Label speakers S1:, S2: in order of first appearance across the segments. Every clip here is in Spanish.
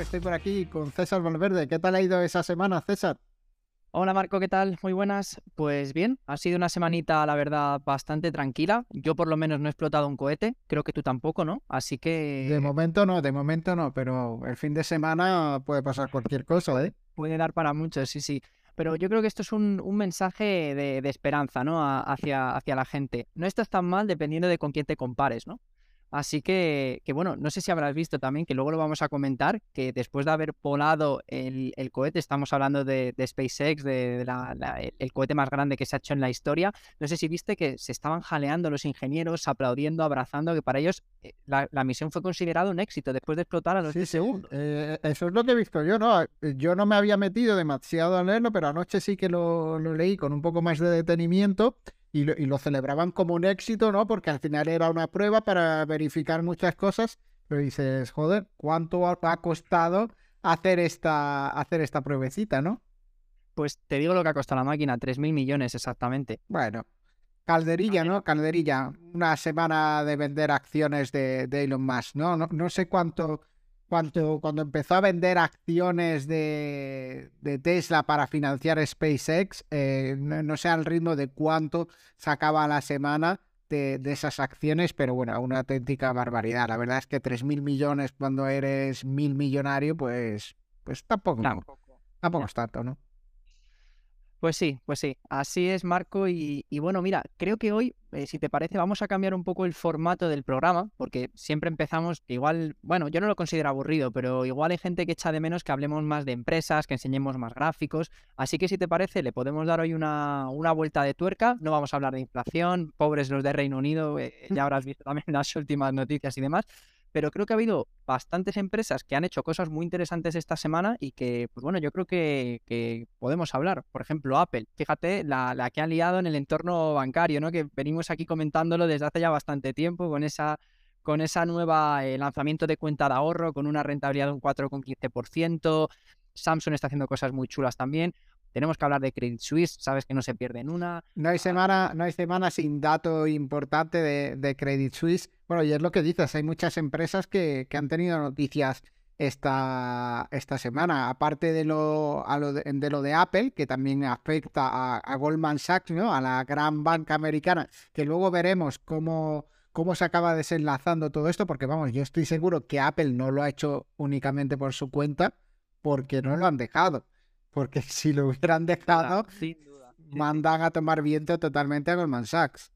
S1: estoy por aquí con César Valverde. ¿Qué tal ha ido esa semana, César?
S2: Hola Marco, ¿qué tal? Muy buenas. Pues bien, ha sido una semanita, la verdad, bastante tranquila. Yo por lo menos no he explotado un cohete, creo que tú tampoco, ¿no? Así que...
S1: De momento no, de momento no, pero el fin de semana puede pasar cualquier cosa, ¿eh?
S2: Puede dar para mucho, sí, sí. Pero yo creo que esto es un, mensaje de, esperanza, ¿no? hacia, hacia la gente. No estás tan mal dependiendo de con quién te compares, ¿no? Así que, que, bueno, no sé si habrás visto también, que luego lo vamos a comentar, que después de haber volado el, cohete, estamos hablando de, SpaceX, de, el cohete más grande que se ha hecho en la historia, no sé si viste que se estaban jaleando los ingenieros, aplaudiendo, abrazando, que para ellos eh, la, misión fue considerada un éxito después de explotar a los
S1: sí, segundos. Eh, eso es lo que he visto yo, ¿no? Yo no me había metido demasiado a leerlo, pero anoche sí que lo, lo leí con un poco más de detenimiento y lo, celebraban como un éxito, ¿no? Porque al final era una prueba para verificar muchas cosas, pero dices, joder, ¿cuánto ha costado hacer esta, hacer esta pruebecita, ¿no?
S2: Pues te digo lo que ha costado la máquina, 3.000 millones exactamente.
S1: Bueno, calderilla, ¿no? Calderilla, una semana de vender acciones de, de Elon Musk, ¿no? ¿no? No sé cuánto cuando, cuando empezó a vender acciones de, Tesla para financiar SpaceX, eh, no, sé al ritmo de cuánto sacaba a la semana de, esas acciones, pero bueno, una auténtica barbaridad. La verdad es que 3.000 millones cuando eres mil millonario, pues, pues tampoco, tampoco, tampoco es tanto, ¿no?
S2: Pues sí, pues sí, así es Marco y, bueno, mira, creo que hoy, eh, si te parece, vamos a cambiar un poco el formato del programa, porque siempre empezamos, igual, bueno, yo no lo considero aburrido, pero igual hay gente que echa de menos que hablemos más de empresas, que enseñemos más gráficos, así que si te parece, le podemos dar hoy una, una vuelta de tuerca, no vamos a hablar de inflación, pobres los de Reino Unido, eh, ya habrás visto también las últimas noticias y demás, pero creo que ha habido bastantes empresas que han hecho cosas muy interesantes esta semana y que, pues bueno, yo creo que, podemos hablar. Por ejemplo, Apple, fíjate la, que ha liado en el entorno bancario, ¿no? Que venimos aquí comentándolo desde hace ya bastante tiempo con esa con esa nueva eh, lanzamiento de cuenta de ahorro con una rentabilidad de un 4,15%. Samsung está haciendo cosas muy chulas también. Tenemos que hablar de Credit Suisse, sabes que no se pierde en una.
S1: No hay semana, no hay semana sin dato importante de, Credit Suisse. Bueno, y es lo que dices, hay muchas empresas que, han tenido noticias esta, esta semana, aparte de lo, de, lo de Apple, que también afecta a, Goldman Sachs, ¿no? a la gran banca americana, que luego veremos cómo, cómo se acaba desenlazando todo esto, porque vamos, yo estoy seguro que Apple no lo ha hecho únicamente por su cuenta, porque no lo han dejado. Porque si lo hubieran dejado, mandan a tomar viento totalmente a Goldman Sachs.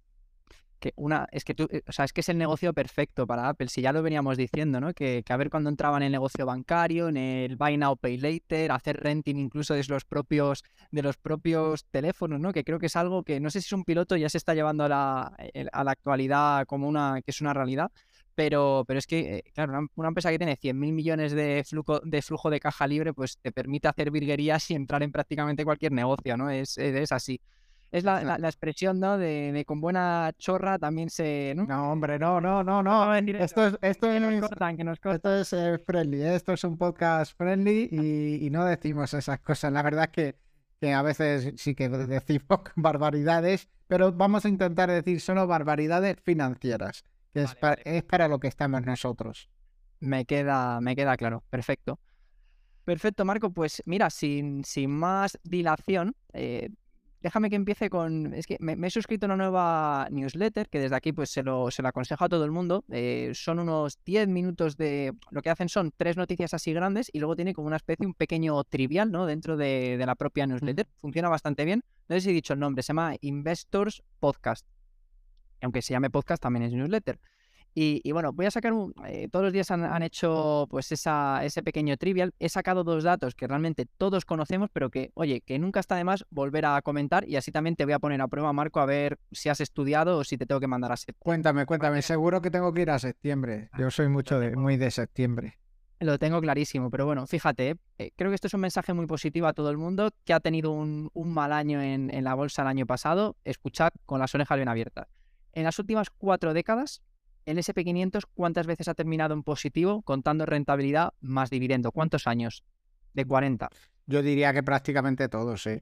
S2: Que una, es que tú, eh, o sea, es que es el negocio perfecto para Apple, si ya lo veníamos diciendo, ¿no? Que, que a ver cuando entraban en el negocio bancario, en el buy now, pay later, hacer renting incluso de los propios, de los propios teléfonos, ¿no? Que creo que es algo que no sé si es un piloto, ya se está llevando a la, a la actualidad como una, que es una realidad, pero, pero es que, eh, claro, una, empresa que tiene 100.000 millones de flujo, de flujo de caja libre, pues te permite hacer virguerías y entrar en prácticamente cualquier negocio, ¿no? Es, es así. Es la, la, expresión, ¿no? De, con buena chorra también se...
S1: No, hombre, no, no, no, no. Esto es, esto es, esto es eh, friendly, ¿eh? esto es un podcast friendly y, y, no decimos esas cosas. La verdad es que, que a veces sí que decimos barbaridades, pero vamos a intentar decir solo barbaridades financieras es, para, lo que estamos nosotros.
S2: Me queda, me queda claro, perfecto. Perfecto, Marco. Pues mira, sin, sin más dilación, eh, déjame que empiece con. Es que me, he suscrito a una nueva newsletter que desde aquí pues se lo, se lo aconsejo a todo el mundo. Eh, son unos 10 minutos de. Lo que hacen son tres noticias así grandes y luego tiene como una especie, un pequeño trivial, ¿no? Dentro de, de la propia newsletter. Funciona bastante bien. No sé si he dicho el nombre, se llama Investors Podcast aunque se llame podcast, también es newsletter. Y, bueno, voy a sacar un. Eh, todos los días han, hecho pues esa, ese pequeño trivial. He sacado dos datos que realmente todos conocemos, pero que, oye, que nunca está de más volver a comentar. Y así también te voy a poner a prueba, Marco, a ver si has estudiado o si te tengo que mandar a septiembre.
S1: Cuéntame, cuéntame. Seguro que tengo que ir a septiembre. Yo soy mucho de, muy de septiembre.
S2: Lo tengo clarísimo, pero bueno, fíjate, eh, creo que esto es un mensaje muy positivo a todo el mundo que ha tenido un, mal año en, en la bolsa el año pasado. Escuchad con las orejas bien abiertas. En las últimas cuatro décadas, el SP500, ¿cuántas veces ha terminado en positivo contando rentabilidad más dividendo? ¿Cuántos años? De 40.
S1: Yo diría que prácticamente todos, sí.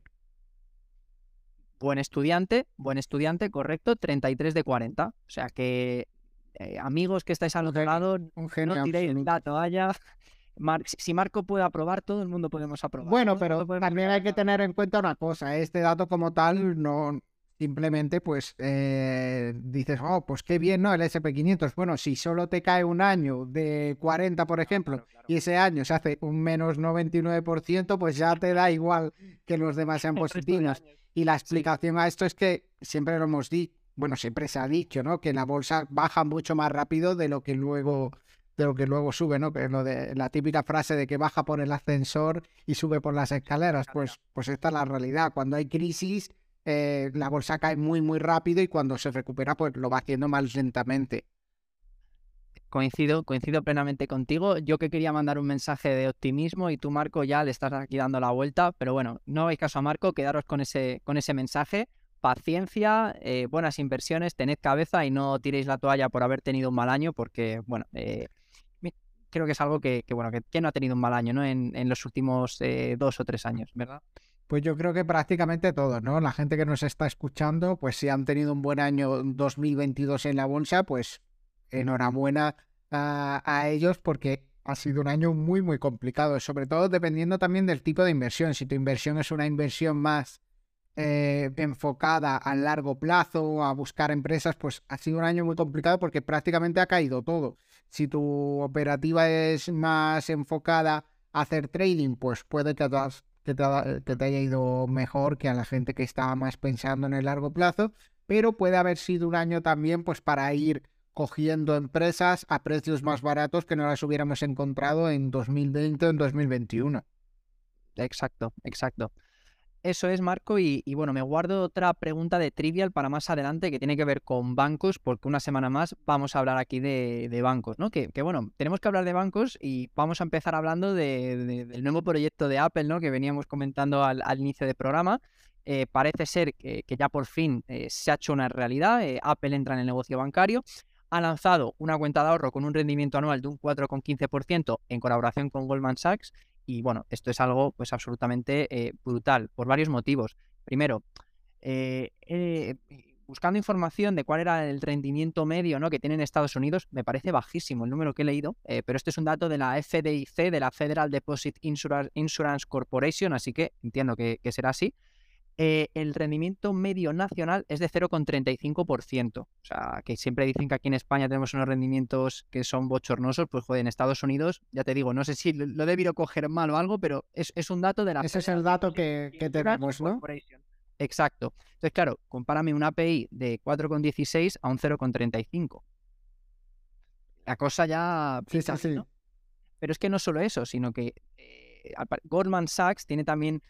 S2: Buen estudiante, buen estudiante, correcto, 33 de 40. O sea que, eh, amigos que estáis al otro lado,
S1: un genio
S2: no tiréis la toalla. si Marco puede aprobar, todo el mundo podemos aprobar.
S1: Bueno, pero también hay que tener en cuenta una cosa, este dato como tal no simplemente pues eh, dices, oh, pues qué bien, ¿no? El SP500. Bueno, si solo te cae un año de 40, por ejemplo, y ese año se hace un menos 99%, pues ya te da igual que los demás sean positivos. Y la explicación a esto es que siempre lo hemos dicho, bueno, siempre se ha dicho, ¿no? Que la bolsa baja mucho más rápido de lo que luego de lo que luego sube, ¿no? Que lo de la típica frase de que baja por el ascensor y sube por las escaleras, pues, pues esta es la realidad. Cuando hay crisis, eh, la bolsa cae muy, muy rápido y cuando se recupera, pues lo va haciendo más lentamente.
S2: Coincido, coincido plenamente contigo. Yo que quería mandar un mensaje de optimismo y tú, Marco, ya le estás aquí dando la vuelta, pero bueno, no hagáis caso a Marco, quedaros con ese, con ese mensaje. Paciencia, eh, buenas inversiones, tened cabeza y no tiréis la toalla por haber tenido un mal año, porque, bueno, eh, creo que es algo que, bueno, que, no ha tenido un mal año, ¿no? En, los últimos eh, dos o tres años, ¿verdad?
S1: Pues yo creo que prácticamente todos, ¿no? La gente que nos está escuchando, pues si han tenido un buen año 2022 en la bolsa, pues enhorabuena a, ellos porque ha sido un año muy, muy complicado, sobre todo dependiendo también del tipo de inversión. Si tu inversión es una inversión más eh, enfocada a largo plazo, a buscar empresas, pues ha sido un año muy complicado porque prácticamente ha caído todo. Si tu operativa es más enfocada a hacer trading, pues puede que te, haya ido mejor que a la gente que estaba más pensando en el largo plazo, pero puede haber sido un año también pues para ir cogiendo empresas a precios más baratos que no las hubiéramos encontrado en 2020 o en 2021.
S2: Exacto, exacto. Eso es, Marco, y, bueno, me guardo otra pregunta de trivial para más adelante que tiene que ver con bancos, porque una semana más vamos a hablar aquí de, bancos, ¿no? Que, bueno, tenemos que hablar de bancos y vamos a empezar hablando del nuevo proyecto de Apple, ¿no? Que veníamos comentando al, inicio del programa. Eh, parece ser que, ya por fin eh, se ha hecho una realidad. Eh, Apple entra en el negocio bancario. Ha lanzado una cuenta de ahorro con un rendimiento anual de un 4,15% en colaboración con Goldman Sachs y bueno, esto es algo pues absolutamente eh, brutal por varios motivos. Primero, eh, eh, buscando información de cuál era el rendimiento medio ¿no? que tiene en Estados Unidos, me parece bajísimo el número que he leído, pero este es un dato de la FDIC, de la Federal Deposit Insurance, Corporation, así que entiendo que será así. Eh, el rendimiento medio nacional es de 0,35%. O sea, que siempre dicen que aquí en España tenemos unos rendimientos que son bochornosos, pues joder, en Estados Unidos, ya te digo, no sé si lo he debido coger mal o algo, pero es, un dato de la...
S1: Ese es el dato que, que tenemos, ¿no?
S2: Exacto. Entonces, claro, compárame un API de 4,16 a un 0,35. La cosa ya...
S1: Sí, sí, sí.
S2: Pero es que no solo eso, sino que eh, Goldman Sachs tiene también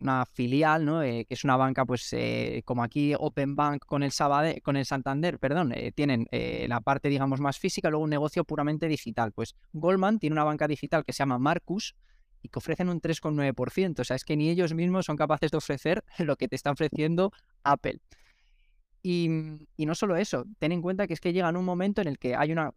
S2: una filial, ¿no? Eh, que es una banca, pues eh, como aquí Open Bank con el, con el Santander, perdón, eh, tienen la parte, digamos, más física, luego un negocio puramente digital. Pues Goldman tiene una banca digital que se llama Marcus y que ofrecen un 3,9%. O sea, es que ni ellos mismos son capaces de ofrecer lo que te está ofreciendo Apple. Y, no solo eso, ten en cuenta que es que llega en un momento en el que hay una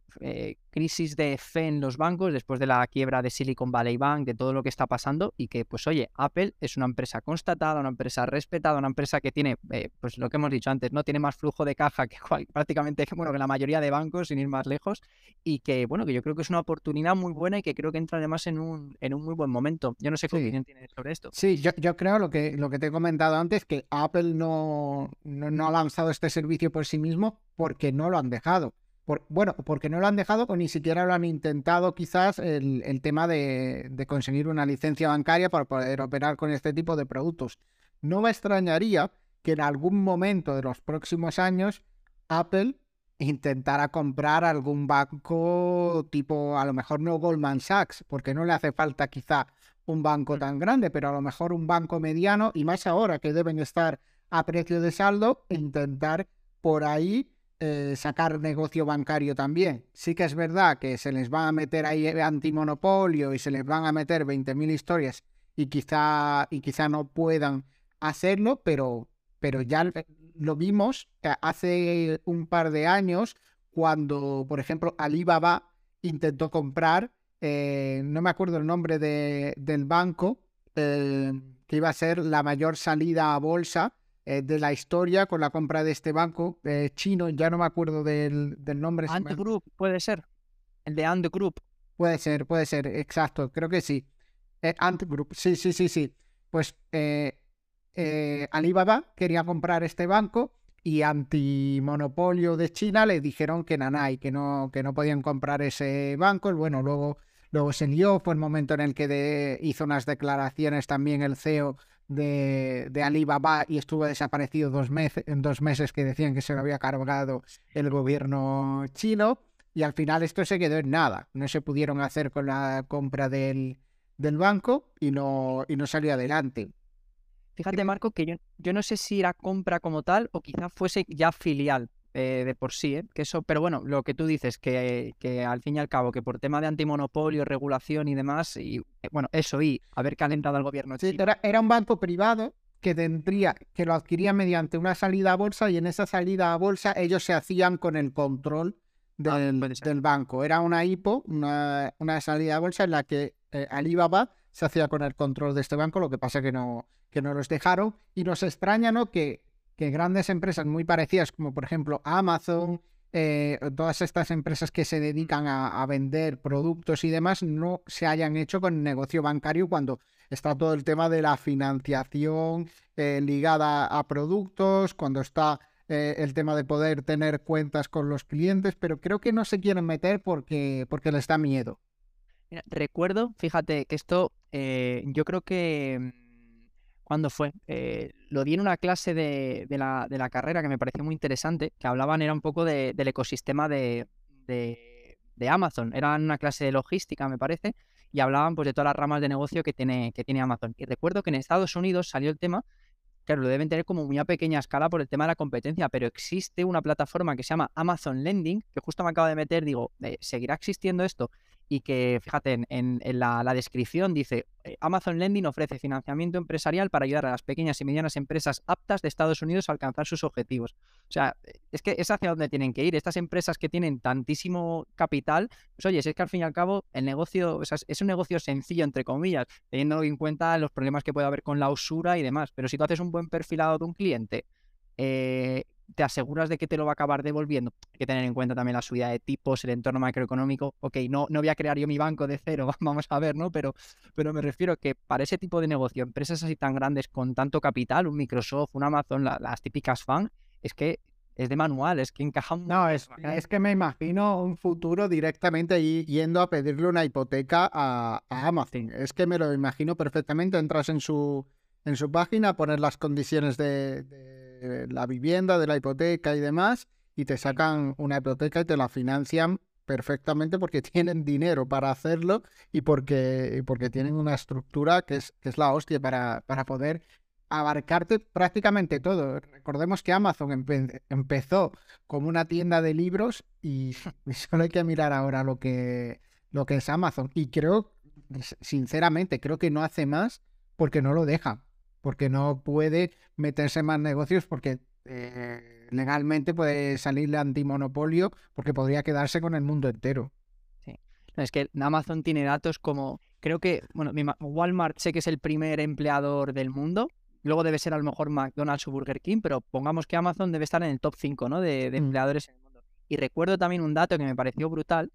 S2: crisis de fe en los bancos después de la quiebra de Silicon Valley Bank, de todo lo que está pasando y que, pues oye, Apple es una empresa constatada, una empresa respetada, una empresa que tiene, eh, pues lo que hemos dicho antes, no tiene más flujo de caja que prácticamente, bueno, que la mayoría de bancos, sin ir más lejos, y que, bueno, que yo creo que es una oportunidad muy buena y que creo que entra además en un, en un muy buen momento. Yo no sé qué opinión tienes sobre esto.
S1: Sí, yo, yo, creo lo que, lo que te he comentado antes, que Apple no, no ha lanzado este servicio por sí mismo porque no lo han dejado. Por, bueno, porque no lo han dejado o ni siquiera lo han intentado quizás el, tema de, conseguir una licencia bancaria para poder operar con este tipo de productos. No me extrañaría que en algún momento de los próximos años Apple intentara comprar algún banco tipo, a lo mejor no Goldman Sachs, porque no le hace falta quizá un banco tan grande, pero a lo mejor un banco mediano y más ahora que deben estar a precio de saldo intentar por ahí eh, sacar negocio bancario también. Sí que es verdad que se les va a meter ahí antimonopolio y se les van a meter 20.000 historias y quizá, y quizá no puedan hacerlo, pero, pero ya lo vimos hace un par de años cuando, por ejemplo, Alibaba intentó comprar, eh, no me acuerdo el nombre de, del banco, eh, que iba a ser la mayor salida a bolsa eh, de la historia con la compra de este banco eh, chino, ya no me acuerdo del, nombre.
S2: Ant Group, puede ser. El de Ant Group.
S1: Puede ser, puede ser, exacto, creo que sí. Eh, Ant Group, sí, sí, sí, sí. Pues eh, eh, Alibaba quería comprar este banco y antimonopolio de China le dijeron que nanay, que no, que no podían comprar ese banco. Bueno, luego, luego se lió, fue el momento en el que hizo unas declaraciones también el CEO de, de, Alibaba y estuvo desaparecido dos meses, en dos meses que decían que se lo había cargado el gobierno chino. Y al final esto se quedó en nada. No se pudieron hacer con la compra del, del banco y no, y no salió adelante.
S2: Fíjate, Marco, que yo, yo no sé si era compra como tal o quizás fuese ya filial eh, de por sí, ¿eh? que eso, pero bueno, lo que tú dices, que, que, al fin y al cabo, que por tema de antimonopolio, regulación y demás, y eh, bueno, eso y haber calentado al gobierno.
S1: Sí, era, era, un banco privado que tendría, que lo adquiría mediante una salida a bolsa y en esa salida a bolsa ellos se hacían con el control ah, del, del banco. Era una IPO, una, una, salida a bolsa en la que Alibaba se hacía con el control de este banco, lo que pasa que no, que no los dejaron. Y nos extraña, ¿no? Que, que grandes empresas muy parecidas, como por ejemplo Amazon, eh, todas estas empresas que se dedican a, vender productos y demás, no se hayan hecho con negocio bancario cuando está todo el tema de la financiación eh, ligada a productos, cuando está eh, el tema de poder tener cuentas con los clientes, pero creo que no se quieren meter porque, porque les da miedo.
S2: recuerdo, fíjate que esto yo creo que ¿Cuándo fue? Eh, lo di en una clase de, la, de, la, carrera que me pareció muy interesante, que hablaban, era un poco del ecosistema de, de, Amazon. Era una clase de logística, me parece, y hablaban pues de todas las ramas de negocio que tiene, que tiene Amazon. Y recuerdo que en Estados Unidos salió el tema, claro, lo deben tener como muy a pequeña escala por el tema de la competencia, pero existe una plataforma que se llama Amazon Lending, que justo me acabo de meter, digo, eh, ¿seguirá existiendo esto? Y que, fíjate, en, la, descripción dice, eh, Amazon Lending ofrece financiamiento empresarial para ayudar a las pequeñas y medianas empresas aptas de Estados Unidos a alcanzar sus objetivos. O sea, es que es hacia donde tienen que ir. Estas empresas que tienen tantísimo capital, pues oye, es que al fin y al cabo el negocio es un negocio sencillo, entre comillas, teniendo en cuenta los problemas que puede haber con la usura y demás. Pero si tú haces un buen perfilado de un cliente, eh, te aseguras de que te lo va a acabar devolviendo. Hay que tener en cuenta también la subida de tipos, el entorno macroeconómico. Ok, no, no voy a crear yo mi banco de cero, vamos a ver, ¿no? Pero, pero me refiero que para ese tipo de negocio, empresas así tan grandes con tanto capital, un Microsoft, un Amazon, las típicas fan, es que es de manual, es que encajamos.
S1: No, es, es que me imagino un futuro directamente yendo a pedirle una hipoteca a, Amazon. Es que me lo imagino perfectamente. Entras en su, en su página, poner las condiciones de la vivienda, de la hipoteca y demás, y te sacan una hipoteca y te la financian perfectamente porque tienen dinero para hacerlo y porque, porque tienen una estructura que es, que es la hostia para, para poder abarcarte prácticamente todo. Recordemos que Amazon empezó como una tienda de libros y, solo hay que mirar ahora lo que, lo que es Amazon. Y creo, sinceramente, creo que no hace más porque no lo deja porque no puede meterse más negocios porque eh, legalmente puede salirle antimonopolio porque podría quedarse con el mundo entero.
S2: Sí. es que Amazon tiene datos como, creo que, bueno, Walmart sé que es el primer empleador del mundo, luego debe ser a lo mejor McDonald's o Burger King, pero pongamos que Amazon debe estar en el top 5 ¿no? de, de mm. empleadores en el mundo. Y recuerdo también un dato que me pareció brutal,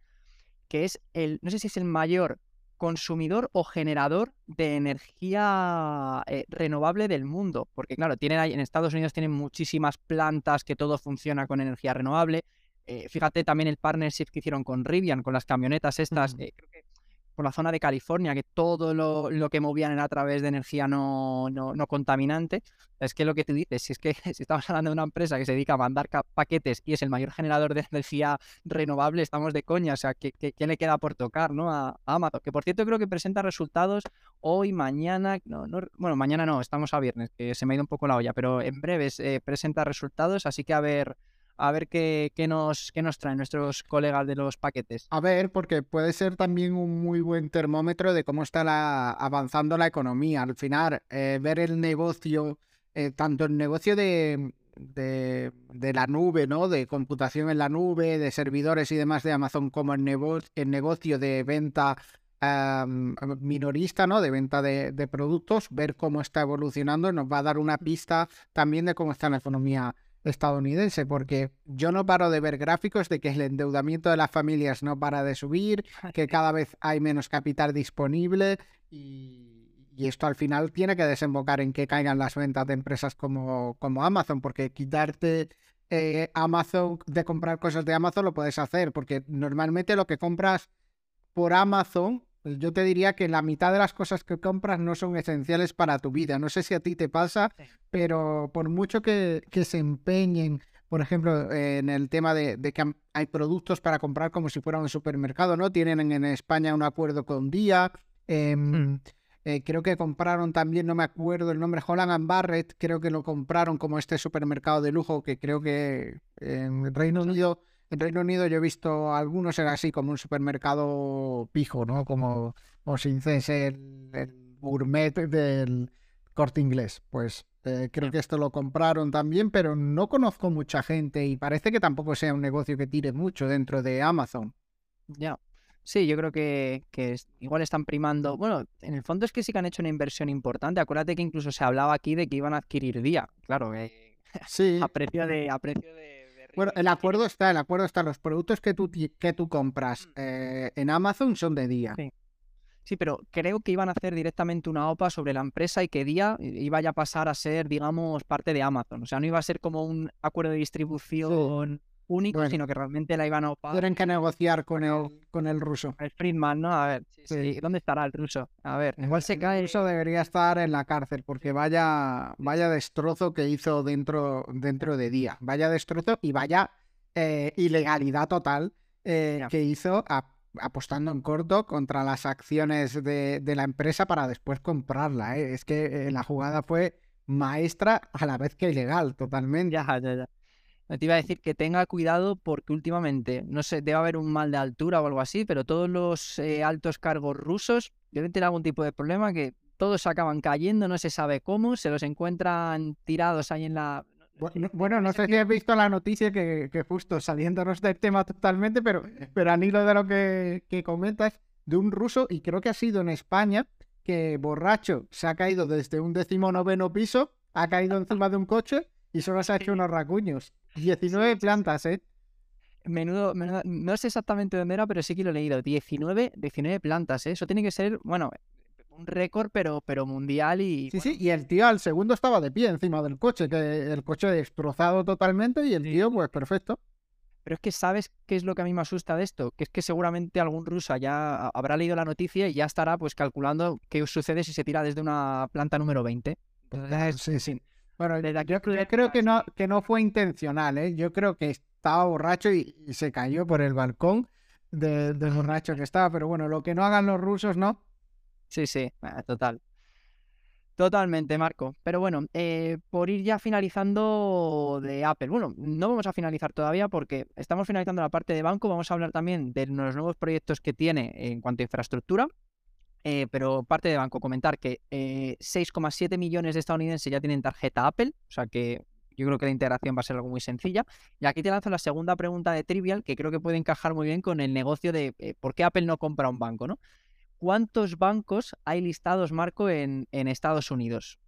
S2: que es el, no sé si es el mayor consumidor o generador de energía eh, renovable del mundo. Porque claro, tienen en Estados Unidos tienen muchísimas plantas que todo funciona con energía renovable. Eh, fíjate también el partnership que hicieron con Rivian, con las camionetas estas. Eh, creo que por la zona de California, que todo lo, que movían era a través de energía no, no, contaminante. Es que lo que tú dices, si es que si estamos hablando de una empresa que se dedica a mandar paquetes y es el mayor generador de energía renovable, estamos de coña. O sea, ¿qué, qué, le queda por tocar ¿no? A, Amazon? Que por cierto creo que presenta resultados hoy, mañana. No, no, bueno, mañana no, estamos a viernes, que se me ha ido un poco la olla, pero en breves eh, presenta resultados, así que a ver a ver qué, nos, qué nos traen nuestros colegas de los paquetes.
S1: A ver, porque puede ser también un muy buen termómetro de cómo está la, avanzando la economía. Al final, eh, ver el negocio, eh, tanto el negocio de, de, la nube, ¿no? De computación en la nube, de servidores y demás de Amazon, como el, el negocio de venta minorista, ¿no? De venta de, de, productos, ver cómo está evolucionando, nos va a dar una pista también de cómo está la economía estadounidense, porque yo no paro de ver gráficos de que el endeudamiento de las familias no para de subir, que cada vez hay menos capital disponible y, esto al final tiene que desembocar en que caigan las ventas de empresas como, como Amazon, porque quitarte eh, Amazon de comprar cosas de Amazon lo puedes hacer, porque normalmente lo que compras por Amazon yo te diría que la mitad de las cosas que compras no son esenciales para tu vida. No sé si a ti te pasa, pero por mucho que, se empeñen, por ejemplo, en el tema de, que hay productos para comprar como si fuera un supermercado, ¿no? Tienen en, España un acuerdo con Día. Em, mm. eh, creo que compraron también, no me acuerdo el nombre, Holland and Barrett, creo que lo compraron como este supermercado de lujo que creo que en Reino Unido en Reino Unido yo he visto algunos era así como un supermercado pijo, ¿no? Como o sin el, el gourmet del corte inglés. Pues eh, creo que esto lo compraron también, pero no conozco mucha gente y parece que tampoco sea un negocio que tire mucho dentro de Amazon.
S2: Ya. Sí, yo creo que, igual están primando. Bueno, en el fondo es que sí que han hecho una inversión importante. Acuérdate que incluso se hablaba aquí de que iban a adquirir día. Claro, eh,
S1: sí.
S2: a precio de, a precio de
S1: bueno, el acuerdo está, el acuerdo está. Los productos que tú, que tú compras mm. eh, en Amazon son de día.
S2: Sí. pero creo que iban a hacer directamente una OPA sobre la empresa y que día iba ya a pasar a ser, digamos, parte de Amazon. O sea, no iba a ser como un acuerdo de distribución único, sino que realmente la iban a opar.
S1: Tienen que negociar con el, con el ruso.
S2: El Friedman, ¿no? A ver, sí, ¿dónde estará el ruso? A ver.
S1: Igual se cae. Eso debería estar en la cárcel, porque vaya, vaya destrozo que hizo dentro, dentro de día. Vaya destrozo y vaya eh, ilegalidad total eh, que hizo apostando en corto contra las acciones de, la empresa para después comprarla. ¿eh? Es que la jugada fue maestra a la vez que ilegal, totalmente.
S2: Ya, ya, ya. Te iba a decir que tenga cuidado porque últimamente, no sé, debe haber un mal de altura o algo así, pero todos los eh, altos cargos rusos deben tener algún tipo de problema que todos acaban cayendo, no se sabe cómo, se los encuentran tirados ahí en la...
S1: Bueno, no sé si has visto la noticia que, justo saliéndonos del tema totalmente, pero, pero al hilo de lo que, que comentas, de un ruso, y creo que ha sido en España, que borracho se ha caído desde un decimonoveno piso, ha caído encima de un coche y solo se ha hecho unos racuños. 19 plantas, ¿eh?
S2: Menudo, no sé exactamente dónde era, pero sí que lo he leído. 19, 19 plantas, ¿eh? Eso tiene que ser, bueno, un récord, pero, pero mundial y...
S1: Sí, sí, y el tío al segundo estaba de pie encima del coche, que el coche destrozado totalmente y el tío, pues perfecto.
S2: Pero es que sabes qué es lo que a mí me asusta de esto, que es que seguramente algún ruso ya habrá leído la noticia y ya estará pues calculando qué sucede si se tira desde una planta número 20.
S1: sí, sí. Bueno, yo, creo que no, que no fue intencional, ¿eh? Yo creo que estaba borracho y, se cayó por el balcón del borracho que estaba. Pero bueno, lo que no hagan los rusos, ¿no?
S2: Sí, sí, total. Totalmente, Marco. Pero bueno, eh, por ir ya finalizando de Apple. Bueno, no vamos a finalizar todavía porque estamos finalizando la parte de banco. Vamos a hablar también de los nuevos proyectos que tiene en cuanto a infraestructura. Eh, pero parte de banco, comentar que 6,7 eh, millones de estadounidenses ya tienen tarjeta Apple, o sea que yo creo que la integración va a ser algo muy sencilla. Y aquí te lanzo la segunda pregunta de Trivial, que creo que puede encajar muy bien con el negocio de eh, por qué Apple no compra un banco, ¿no? ¿Cuántos bancos hay listados, Marco, en, Estados Unidos?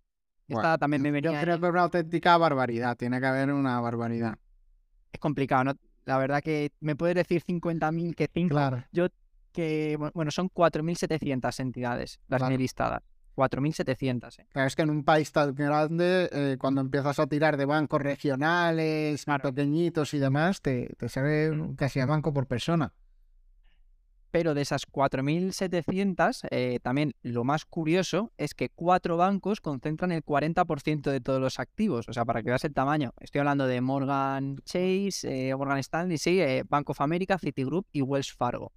S1: Esta también me venía... Yo creo que es una auténtica barbaridad, tiene que haber una barbaridad.
S2: Es complicado, ¿no? La verdad que me puedes decir 50.000 que 5. Claro. Yo que, bueno, son 4.700 entidades las claro. listadas. 4.700.
S1: ¿eh? es que en un país tan grande, eh, cuando empiezas a tirar de bancos regionales, más pequeñitos y demás, te, te sale casi a banco por persona.
S2: Pero de esas 4.700, eh, también lo más curioso es que cuatro bancos concentran el 40% de todos los activos. O sea, para que veas el tamaño. Estoy hablando de Morgan Chase, eh, Morgan Stanley, sí, eh, Bank of America, Citigroup y Wells Fargo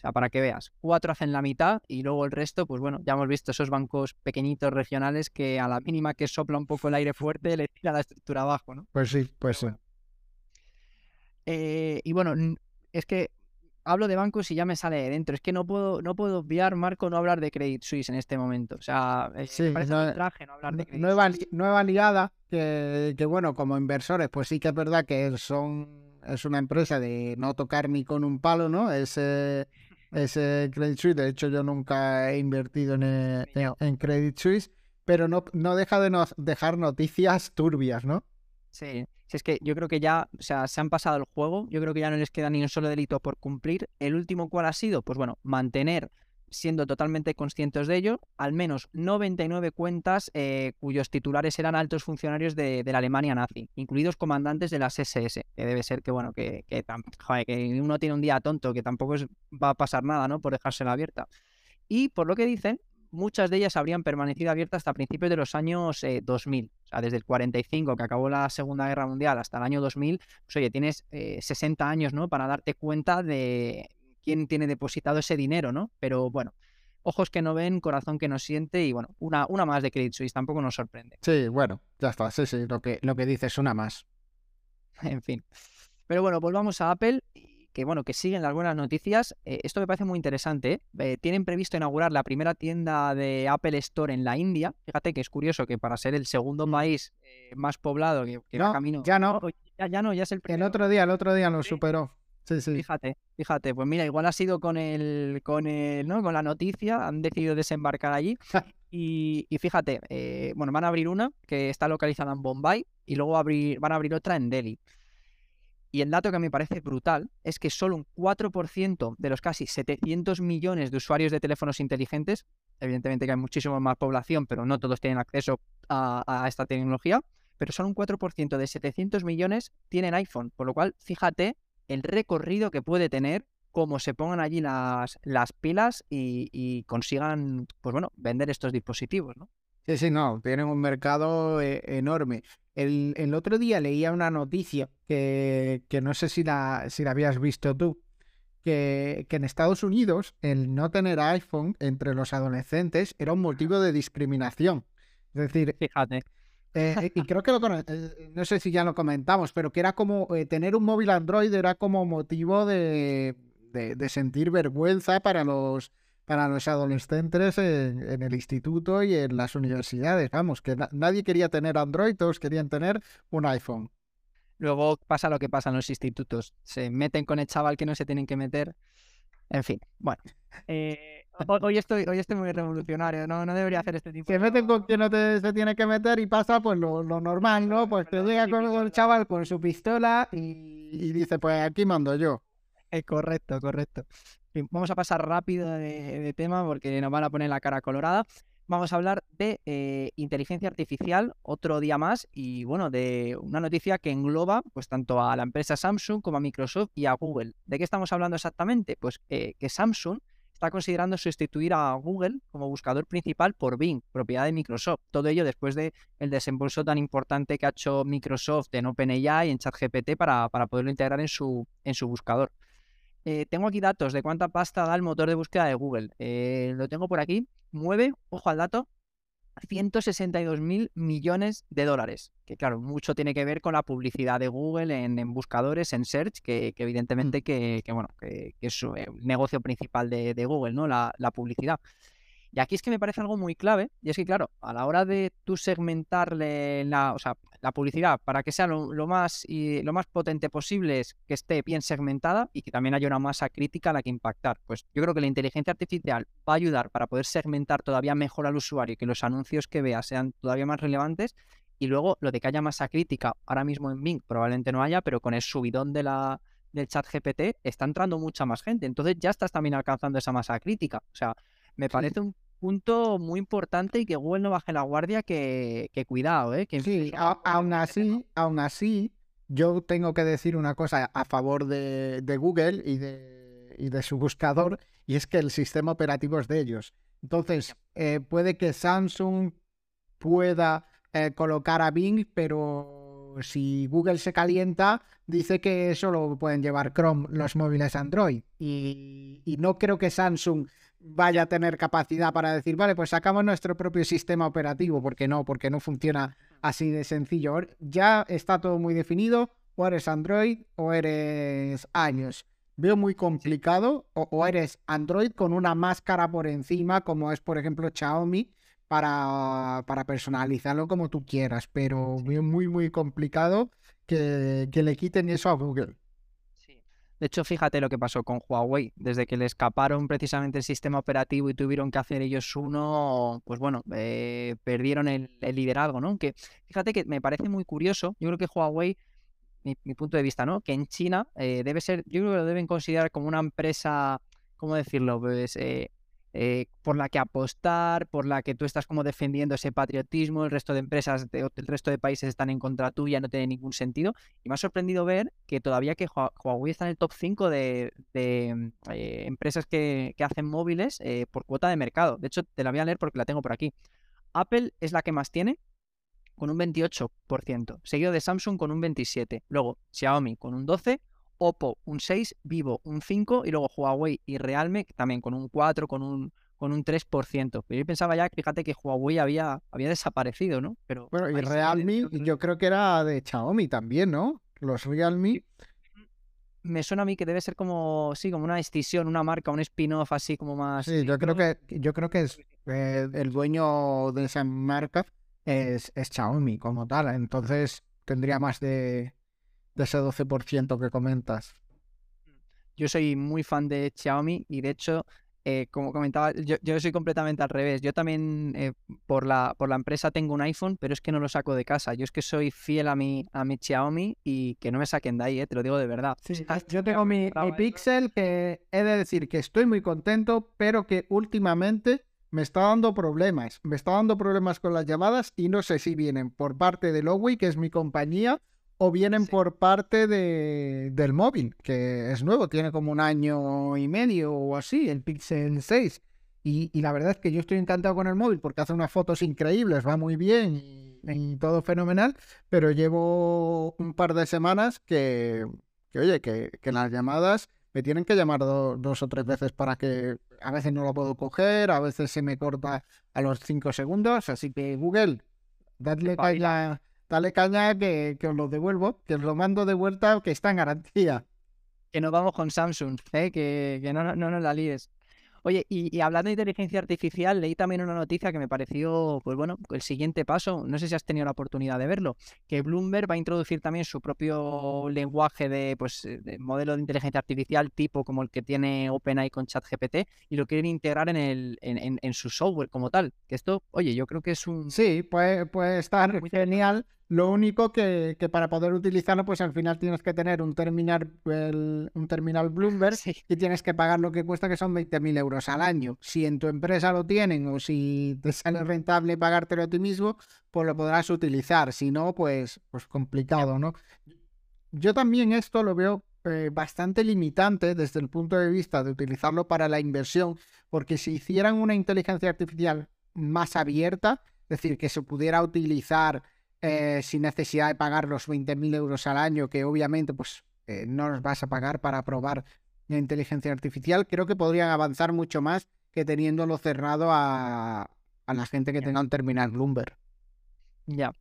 S2: sea, para que veas, cuatro hacen la mitad y luego el resto, pues bueno, ya hemos visto esos bancos pequeñitos regionales que a la mínima que sopla un poco el aire fuerte le tira la estructura abajo, ¿no?
S1: Pues sí, pues sí.
S2: Eh, y bueno, es que hablo de bancos y ya me sale de dentro. Es que no puedo, no puedo obviar, Marco, no hablar de Credit Suisse en este momento. O sea, eh, sí, no, traje no hablar de Credit
S1: nueva, nueva ligada que, que, bueno, como inversores, pues sí que es verdad que son es una empresa de no tocar ni con un palo, ¿no? Es, ese Credit Suisse. De hecho, yo nunca he invertido en, eh, en, Credit Suisse, pero no, no deja de nos dejar noticias turbias, ¿no?
S2: Sí, Si es que yo creo que ya, o sea, se han pasado el juego, yo creo que ya no les queda ni un solo delito por cumplir. El último cuál ha sido, pues bueno, mantener siendo totalmente conscientes de ello, al menos 99 cuentas eh, cuyos titulares eran altos funcionarios de, la Alemania nazi, incluidos comandantes de las SS, que debe ser que, bueno, que, que, que uno tiene un día tonto, que tampoco va a pasar nada, ¿no? Por dejársela abierta. Y por lo que dicen, muchas de ellas habrían permanecido abiertas hasta principios de los años 2000. Eh, o sea, desde el 45, que acabó la Segunda Guerra Mundial, hasta el año 2000, pues oye, tienes 60 eh, años, ¿no? Para darte cuenta de quién tiene depositado ese dinero, ¿no? Pero bueno, ojos que no ven, corazón que no siente y bueno, una, una más de Credit Suisse tampoco nos sorprende.
S1: Sí, bueno, ya está, sí, sí, lo que, lo que dices, una más.
S2: en fin. Pero bueno, volvamos a Apple, que bueno, que siguen las buenas noticias. Eh, esto me parece muy interesante. ¿eh? Eh, tienen previsto inaugurar la primera tienda de Apple Store en la India. Fíjate que es curioso que para ser el segundo país más poblado que, que
S1: no,
S2: camino.
S1: Ya no.
S2: Ya, ya, no, ya es el
S1: primero. El otro día, el otro día lo superó. Sí, sí.
S2: Fíjate, fíjate, pues mira, igual ha sido con el, con el, ¿no? Con la noticia, han decidido desembarcar allí. y, fíjate, eh, bueno, van a abrir una que está localizada en Bombay y luego abrir, van a abrir otra en Delhi. Y el dato que me parece brutal es que solo un 4% de los casi 700 millones de usuarios de teléfonos inteligentes, evidentemente que hay muchísima más población, pero no todos tienen acceso a, a esta tecnología, pero solo un 4% de 700 millones tienen iPhone, por lo cual fíjate el recorrido que puede tener como se pongan allí las, las pilas y, consigan, pues bueno, vender estos dispositivos, ¿no?
S1: Sí, sí, no, tienen un mercado eh, enorme. El, el, otro día leía una noticia que, que no sé si la, si la habías visto tú, que, que, en Estados Unidos el no tener iPhone entre los adolescentes era un motivo de discriminación. Es decir,
S2: fíjate.
S1: Eh, y creo que lo, eh, no sé si ya lo comentamos, pero que era como eh, tener un móvil Android era como motivo de, de, sentir vergüenza para los para los adolescentes en, el instituto y en las universidades. Vamos, que nadie quería tener Android, todos querían tener un iPhone.
S2: Luego pasa lo que pasa en los institutos. Se meten con el chaval que no se tienen que meter. En fin, bueno. Eh, Hoy estoy, hoy estoy muy revolucionario, no, no debería hacer este tipo.
S1: Se meten con quien no se tiene que meter y pasa pues lo, normal, ¿no? Pues te llega con el chaval con su pistola y, dice, pues aquí mando yo.
S2: Es correcto, correcto. Vamos a pasar rápido de, tema porque nos van a poner la cara colorada. Vamos a hablar de eh, inteligencia artificial otro día más y bueno, de una noticia que engloba pues tanto a la empresa Samsung como a Microsoft y a Google. ¿De qué estamos hablando exactamente? Pues eh, que Samsung está considerando sustituir a Google como buscador principal por Bing, propiedad de Microsoft. Todo ello después del el desembolso tan importante que ha hecho Microsoft en OpenAI y en ChatGPT para, para poderlo integrar en su, en su buscador. Eh, tengo aquí datos de cuánta pasta da el motor de búsqueda de Google. Eh, lo tengo por aquí. Mueve, ojo al dato, 162 mil millones de dólares. Que claro, mucho tiene que ver con la publicidad de Google en, buscadores, en search, que, mm. evidentemente que, bueno, que, es el negocio principal de, Google, ¿no? La, la, publicidad. Y aquí es que me parece algo muy clave, y es que, claro, a la hora de tú segmentarle la, o sea, la publicidad para que sea lo, más, y, lo más potente posible, es que esté bien segmentada y que también haya una masa crítica a la que impactar. Pues yo creo que la inteligencia artificial va a ayudar para poder segmentar todavía mejor al usuario y que los anuncios que vea sean todavía más relevantes. Y luego lo de que haya masa crítica, ahora mismo en Bing probablemente no haya, pero con el subidón de la, del chat GPT está entrando mucha más gente. Entonces ya estás también alcanzando esa masa crítica. O sea, me parece un punto muy importante y que Google no baje la guardia, que, cuidado, ¿eh? Que...
S1: Sí, aún así, aún así, yo tengo que decir una cosa a favor de, Google y de, y de su buscador, y es que el sistema operativo es de ellos. Entonces, eh, puede que Samsung pueda eh, colocar a Bing, pero si Google se calienta, dice que solo pueden llevar Chrome los móviles Android. Y, y no creo que Samsung vaya a tener capacidad para decir, vale, pues sacamos nuestro propio sistema operativo, porque no, porque no funciona así de sencillo. Ya está todo muy definido, o eres Android o eres iOS. Veo muy complicado, o, eres Android con una máscara por encima, como es por ejemplo Xiaomi, para, para personalizarlo como tú quieras, pero veo muy, muy complicado que, que le quiten eso a Google.
S2: De hecho, fíjate lo que pasó con Huawei. Desde que le escaparon precisamente el sistema operativo y tuvieron que hacer ellos uno, pues bueno, eh, perdieron el, liderazgo, ¿no? Aunque fíjate que me parece muy curioso. Yo creo que Huawei mi, punto de vista, ¿no? Que en China eh, debe ser, yo creo que lo deben considerar como una empresa, ¿cómo decirlo? Pues eh, eh, por la que apostar, por la que tú estás como defendiendo ese patriotismo, el resto de empresas, de, el resto de países están en contra tuya, no tiene ningún sentido. Y me ha sorprendido ver que todavía que Huawei está en el top 5 de, eh, empresas que, hacen móviles eh, por cuota de mercado. De hecho, te la voy a leer porque la tengo por aquí. Apple es la que más tiene, con un 28%, seguido de Samsung con un 27%, luego Xiaomi con un 12%, Oppo un 6, Vivo un 5 y luego Huawei y Realme también con un 4, con un, con un 3%. Pero yo pensaba ya, fíjate que Huawei había, había desaparecido, ¿no? Pero
S1: bueno, y Realme yo creo que era de Xiaomi también, ¿no? Los Realme.
S2: Me suena a mí que debe ser como, sí, como una escisión, una marca, un spin-off así como más.
S1: Sí, yo creo que, yo creo que es eh, el dueño de esa marca es, es Xiaomi como tal. Entonces tendría más de, de ese 12% que comentas.
S2: Yo soy muy fan de Xiaomi y de hecho, eh, como comentaba, yo, soy completamente al revés. Yo también eh, por, la, por la empresa tengo un iPhone, pero es que no lo saco de casa. Yo es que soy fiel a mi, a mi Xiaomi y que no me saquen de ahí, eh, te lo digo de verdad.
S1: yo tengo mi, mi Pixel que he de decir que estoy muy contento, pero que últimamente me está dando problemas. Me está dando problemas con las llamadas y no sé si vienen por parte de Lowy, que es mi compañía, o vienen por parte de, del móvil, que es nuevo, tiene como un año y medio o así, el Pixel 6. Y, la verdad es que yo estoy encantado con el móvil porque hace unas fotos increíbles, va muy bien y, todo fenomenal, pero llevo un par de semanas que, oye, que, las llamadas me tienen que llamar dos o tres veces para que a veces no lo puedo coger, a veces se me corta a los cinco segundos, así que Google, dadle la dale caña que, os lo devuelvo, que os lo mando de vuelta, que está en garantía.
S2: Que nos vamos con Samsung, ¿eh? que, que no, no nos la líes. Oye, y, hablando de inteligencia artificial, leí también una noticia que me pareció, pues bueno, el siguiente paso, no sé si has tenido la oportunidad de verlo, que Bloomberg va a introducir también su propio lenguaje de, pues, de modelo de inteligencia artificial tipo como el que tiene OpenAI con ChatGPT y lo quieren integrar en, el, en, en, su software como tal. Que esto, oye, yo creo que es un...
S1: Sí, puede, puede estar genial. Lo único que, para poder utilizarlo, pues al final tienes que tener un terminal, un terminal Bloomberg y tienes que pagar lo que cuesta, que son 20.000 euros al año. Si en tu empresa lo tienen o si te sale rentable pagártelo a ti mismo, pues lo podrás utilizar. Si no, pues, pues complicado, ¿no? Yo también esto lo veo eh, bastante limitante desde el punto de vista de utilizarlo para la inversión, porque si hicieran una inteligencia artificial más abierta, es decir, que se pudiera utilizar eh, sin necesidad de pagar los 20.000 euros al año, que obviamente pues, eh, no nos vas a pagar para probar la inteligencia artificial, creo que podrían avanzar mucho más que teniéndolo cerrado a, la gente que tenga un terminal Bloomberg.
S2: Ya.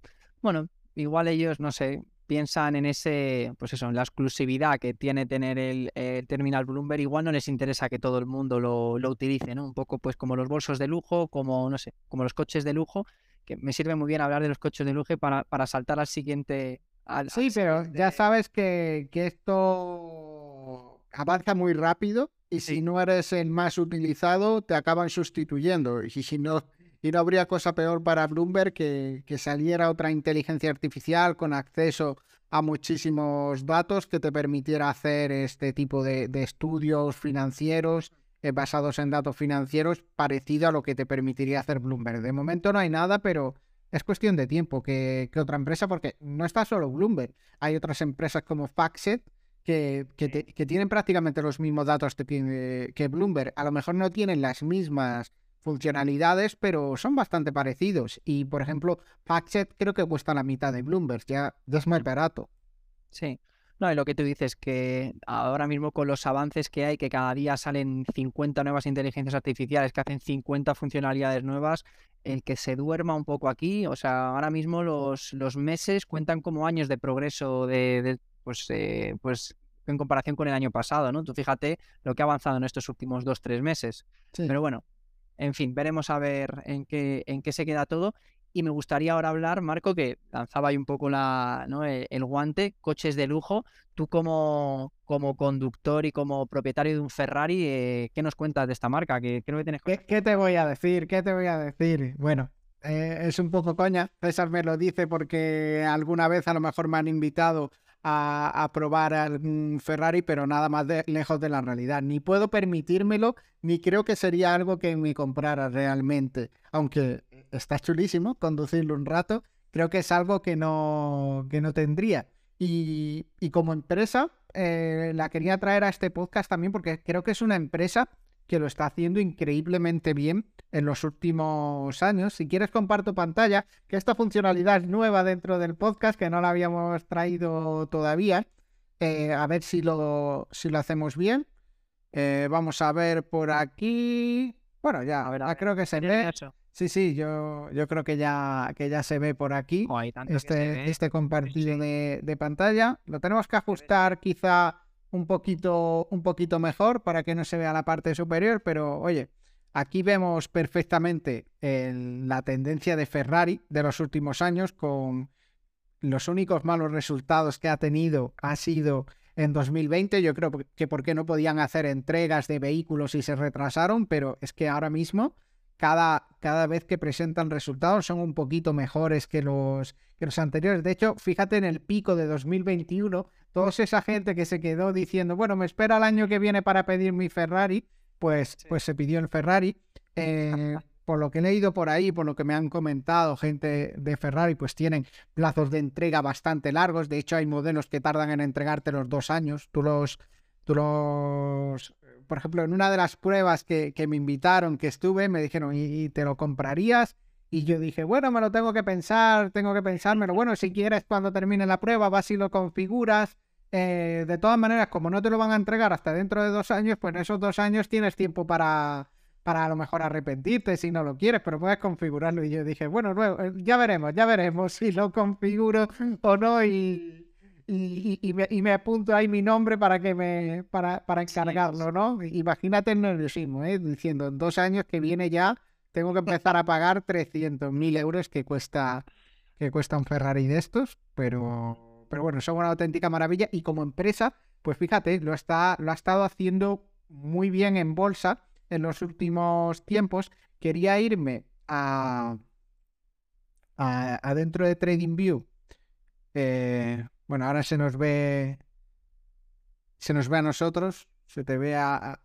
S2: Bueno, igual ellos, no sé, piensan en ese, pues eso, en la exclusividad que tiene tener el, terminal Bloomberg, igual no les interesa que todo el mundo lo, lo, utilice, ¿no? Un poco pues como los bolsos de lujo, como, no sé, como los coches de lujo, que me sirve muy bien hablar de los coches de lujo para, para saltar al siguiente.
S1: sí, pero ya sabes que, esto avanza muy rápido y si no eres el más utilizado, te acaban sustituyendo. Y si no, y no habría cosa peor para Bloomberg que, que saliera otra inteligencia artificial con acceso a muchísimos datos que te permitiera hacer este tipo de estudios financieros eh, basados en datos financieros parecido a lo que te permitiría hacer Bloomberg. De momento no hay nada, pero es cuestión de tiempo que, otra empresa, porque no está solo Bloomberg, hay otras empresas como Faxet que, que, tienen prácticamente los mismos datos que, que Bloomberg. A lo mejor no tienen las mismas funcionalidades, pero son bastante parecidos. Y, por ejemplo, Faxet creo que cuesta la mitad de Bloomberg, ya, ya es más barato.
S2: Sí. No, y lo que tú dices, que ahora mismo con los avances que hay, que cada día salen 50 nuevas inteligencias artificiales que hacen 50 funcionalidades nuevas, el que se duerma un poco aquí, o sea, ahora mismo los, los meses cuentan como años de progreso de, pues, eh, pues en comparación con el año pasado, ¿no? Tú fíjate lo que ha avanzado en estos últimos dos, tres meses. Pero bueno, en fin, veremos a ver en qué, en qué se queda todo. Y me gustaría ahora hablar, Marco, que lanzaba ahí un poco la, e, el, guante, coches de lujo. Tú como, como conductor y como propietario de un Ferrari, eh, ¿qué nos cuentas de esta marca? ¿Qué,
S1: qué, ¿Qué, te voy a decir? ¿Qué te voy a decir? Bueno, eh, es un poco coña. César me lo dice porque alguna vez a lo mejor me han invitado a, probar al Ferrari, pero nada más lejos de la realidad. Ni puedo permitírmelo, ni creo que sería algo que me comprara realmente. Aunque está chulísimo conducirlo un rato, creo que es algo que no, que no tendría. Y, como empresa, eh, la quería traer a este podcast también porque creo que es una empresa que lo está haciendo increíblemente bien en los últimos años. Si quieres comparto pantalla, que esta funcionalidad es nueva dentro del podcast, que no la habíamos traído todavía. Eh, a ver si lo, si lo hacemos bien. Eh, vamos a ver por aquí. Bueno, ya, ah, creo que se ve. Sí, sí, yo, yo creo que ya, que ya se ve por aquí este, este compartido de, de, pantalla. Lo tenemos que ajustar quizá un poquito, un poquito mejor para que no se vea la parte superior, pero oye, aquí vemos perfectamente la tendencia de Ferrari de los últimos años con los únicos malos resultados que ha tenido ha sido en 2020. Yo creo que porque no podían hacer entregas de vehículos y se retrasaron, pero es que ahora mismo cada, cada vez que presentan resultados son un poquito mejores que los, que los anteriores. De hecho, fíjate en el pico de 2021, toda esa gente que se quedó diciendo, bueno, me espera el año que viene para pedir mi Ferrari, pues, pues se pidió el Ferrari. Eh, por lo que he leído por ahí, por lo que me han comentado gente de Ferrari, pues tienen plazos de entrega bastante largos. De hecho, hay modelos que tardan en entregarte los dos años. Tú los, tú los por ejemplo, en una de las pruebas que, me invitaron, que estuve, me dijeron, ¿y, te lo comprarías? Y yo dije, bueno, me lo tengo que pensar, tengo que pensármelo. Bueno, si quieres, cuando termine la prueba, vas y lo configuras. Eh, de todas maneras, como no te lo van a entregar hasta dentro de dos años, pues en esos dos años tienes tiempo para, para a lo mejor arrepentirte si no lo quieres, pero puedes configurarlo. Y yo dije, bueno, luego, eh, ya veremos, ya veremos si lo configuro o no. Y, y, me, apunto ahí mi nombre para que me para, para encargarlo, ¿no? Imagínate el nerviosismo, ¿eh? Diciendo, en dos años que viene ya tengo que empezar a pagar 300.000 euros que cuesta, que cuesta un Ferrari de estos, pero, pero bueno, son una auténtica maravilla y como empresa, pues fíjate, lo, está, lo ha estado haciendo muy bien en bolsa en los últimos tiempos. Quería irme a, a, dentro de TradingView eh, bueno, ahora se nos ve. Se nos ve a nosotros, se te ve a,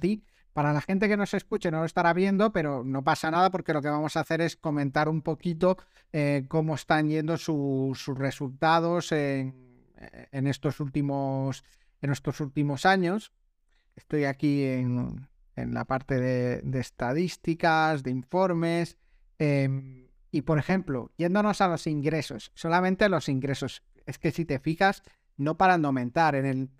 S1: ti. Para la gente que nos escuche no lo estará viendo, pero no pasa nada porque lo que vamos a hacer es comentar un poquito eh, cómo están yendo sus resultados en, estos últimos, en estos últimos años. Estoy aquí en, la parte de, estadísticas, de informes. Em, y por ejemplo, yéndonos a los ingresos, solamente los ingresos es que si te fijas, no paran de aumentar. En el,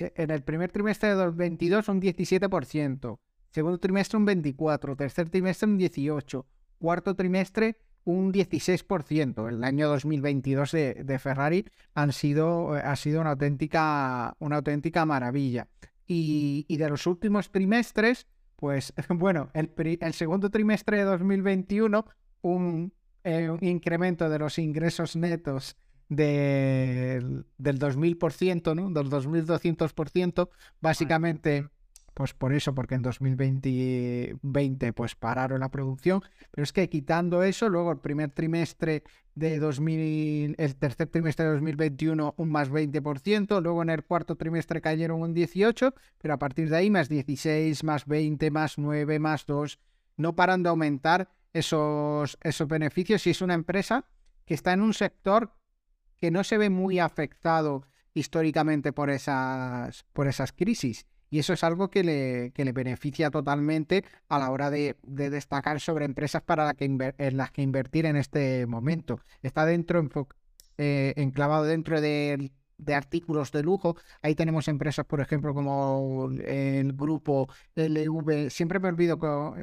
S1: en el primer trimestre de 2022 un 17%, segundo trimestre un 24%, tercer trimestre un 18%, cuarto trimestre un 16%. El año 2022 de, de Ferrari han sido, ha sido una auténtica, una auténtica maravilla. Y, de los últimos trimestres, pues bueno, el, el segundo trimestre de 2021, un, eh, un incremento de los ingresos netos del, del 2000%, ¿no? Del 2200%, básicamente, pues por eso, porque en 2020 pues pararon la producción, pero es que quitando eso, luego el primer trimestre de 2000, el tercer trimestre de 2021 un más 20%, luego en el cuarto trimestre cayeron un 18%, pero a partir de ahí más 16, más 20, más 9, más 2, no paran de aumentar esos, esos beneficios. Y es una empresa que está en un sector que no se ve muy afectado históricamente por esas, por esas crisis. Y eso es algo que le, que le beneficia totalmente a la hora de, destacar sobre empresas para la que en las que invertir en este momento. Está dentro, eh, enclavado dentro de, de, artículos de lujo. Ahí tenemos empresas, por ejemplo, como el grupo LV, siempre me olvido,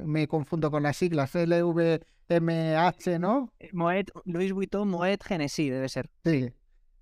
S1: me confundo con las siglas, LV MH, ¿no?
S2: Eh, Moet, Luis Vuitton, Moet Genesis, debe ser.
S1: Sí,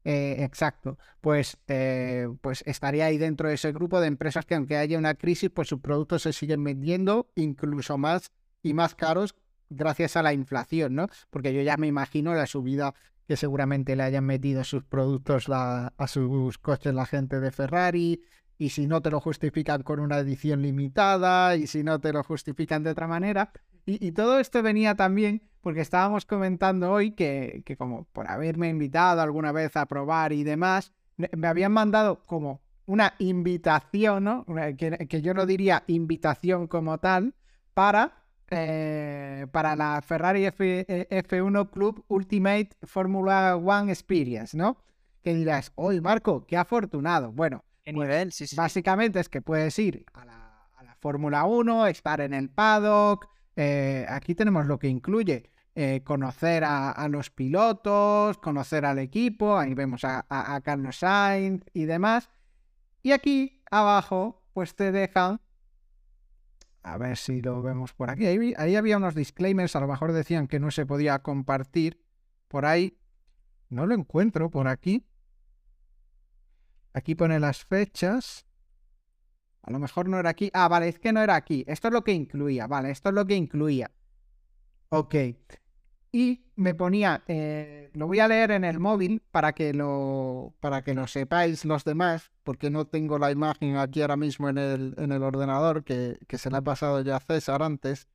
S1: eh, exacto. Pues, eh, pues estaría ahí dentro de ese grupo de empresas que aunque haya una crisis, pues sus productos se siguen vendiendo incluso más y más caros gracias a la inflación, ¿no? Porque yo ya me imagino la subida que seguramente le hayan metido sus productos a sus coches la gente de Ferrari, y si no te lo justifican con una edición limitada, y si no te lo justifican de otra manera, y, todo esto venía también porque estábamos comentando hoy que, como por haberme invitado alguna vez a probar y demás, me habían mandado como una invitación, ¿no? Que, yo no diría invitación como tal, para, eh, para la Ferrari F, 1 eh, Club Ultimate Formula One Experience, ¿no? Que dirás, hoy Marco, qué afortunado. Bueno,
S2: pues
S1: básicamente es que puedes ir a la, Fórmula 1, estar en el paddock. Eh, aquí tenemos lo que incluye conocer a, los pilotos, conocer al equipo. Ahí vemos a, a Carlos Sainz y demás. Y aquí abajo, pues te dejan. A ver si lo vemos por aquí. Ahí, había unos disclaimers, a lo mejor decían que no se podía compartir. Por ahí. No lo encuentro por aquí. Aquí pone las fechas. A lo mejor no era aquí. Ah, vale, es que no era aquí. Esto es lo que incluía. Vale, esto es lo que incluía. Ok y me ponía, eh, lo voy a leer en el móvil para que lo, para que lo sepáis los demás, porque no tengo la imagen aquí ahora mismo en el, en el ordenador, que, que, se la he pasado ya a César antes,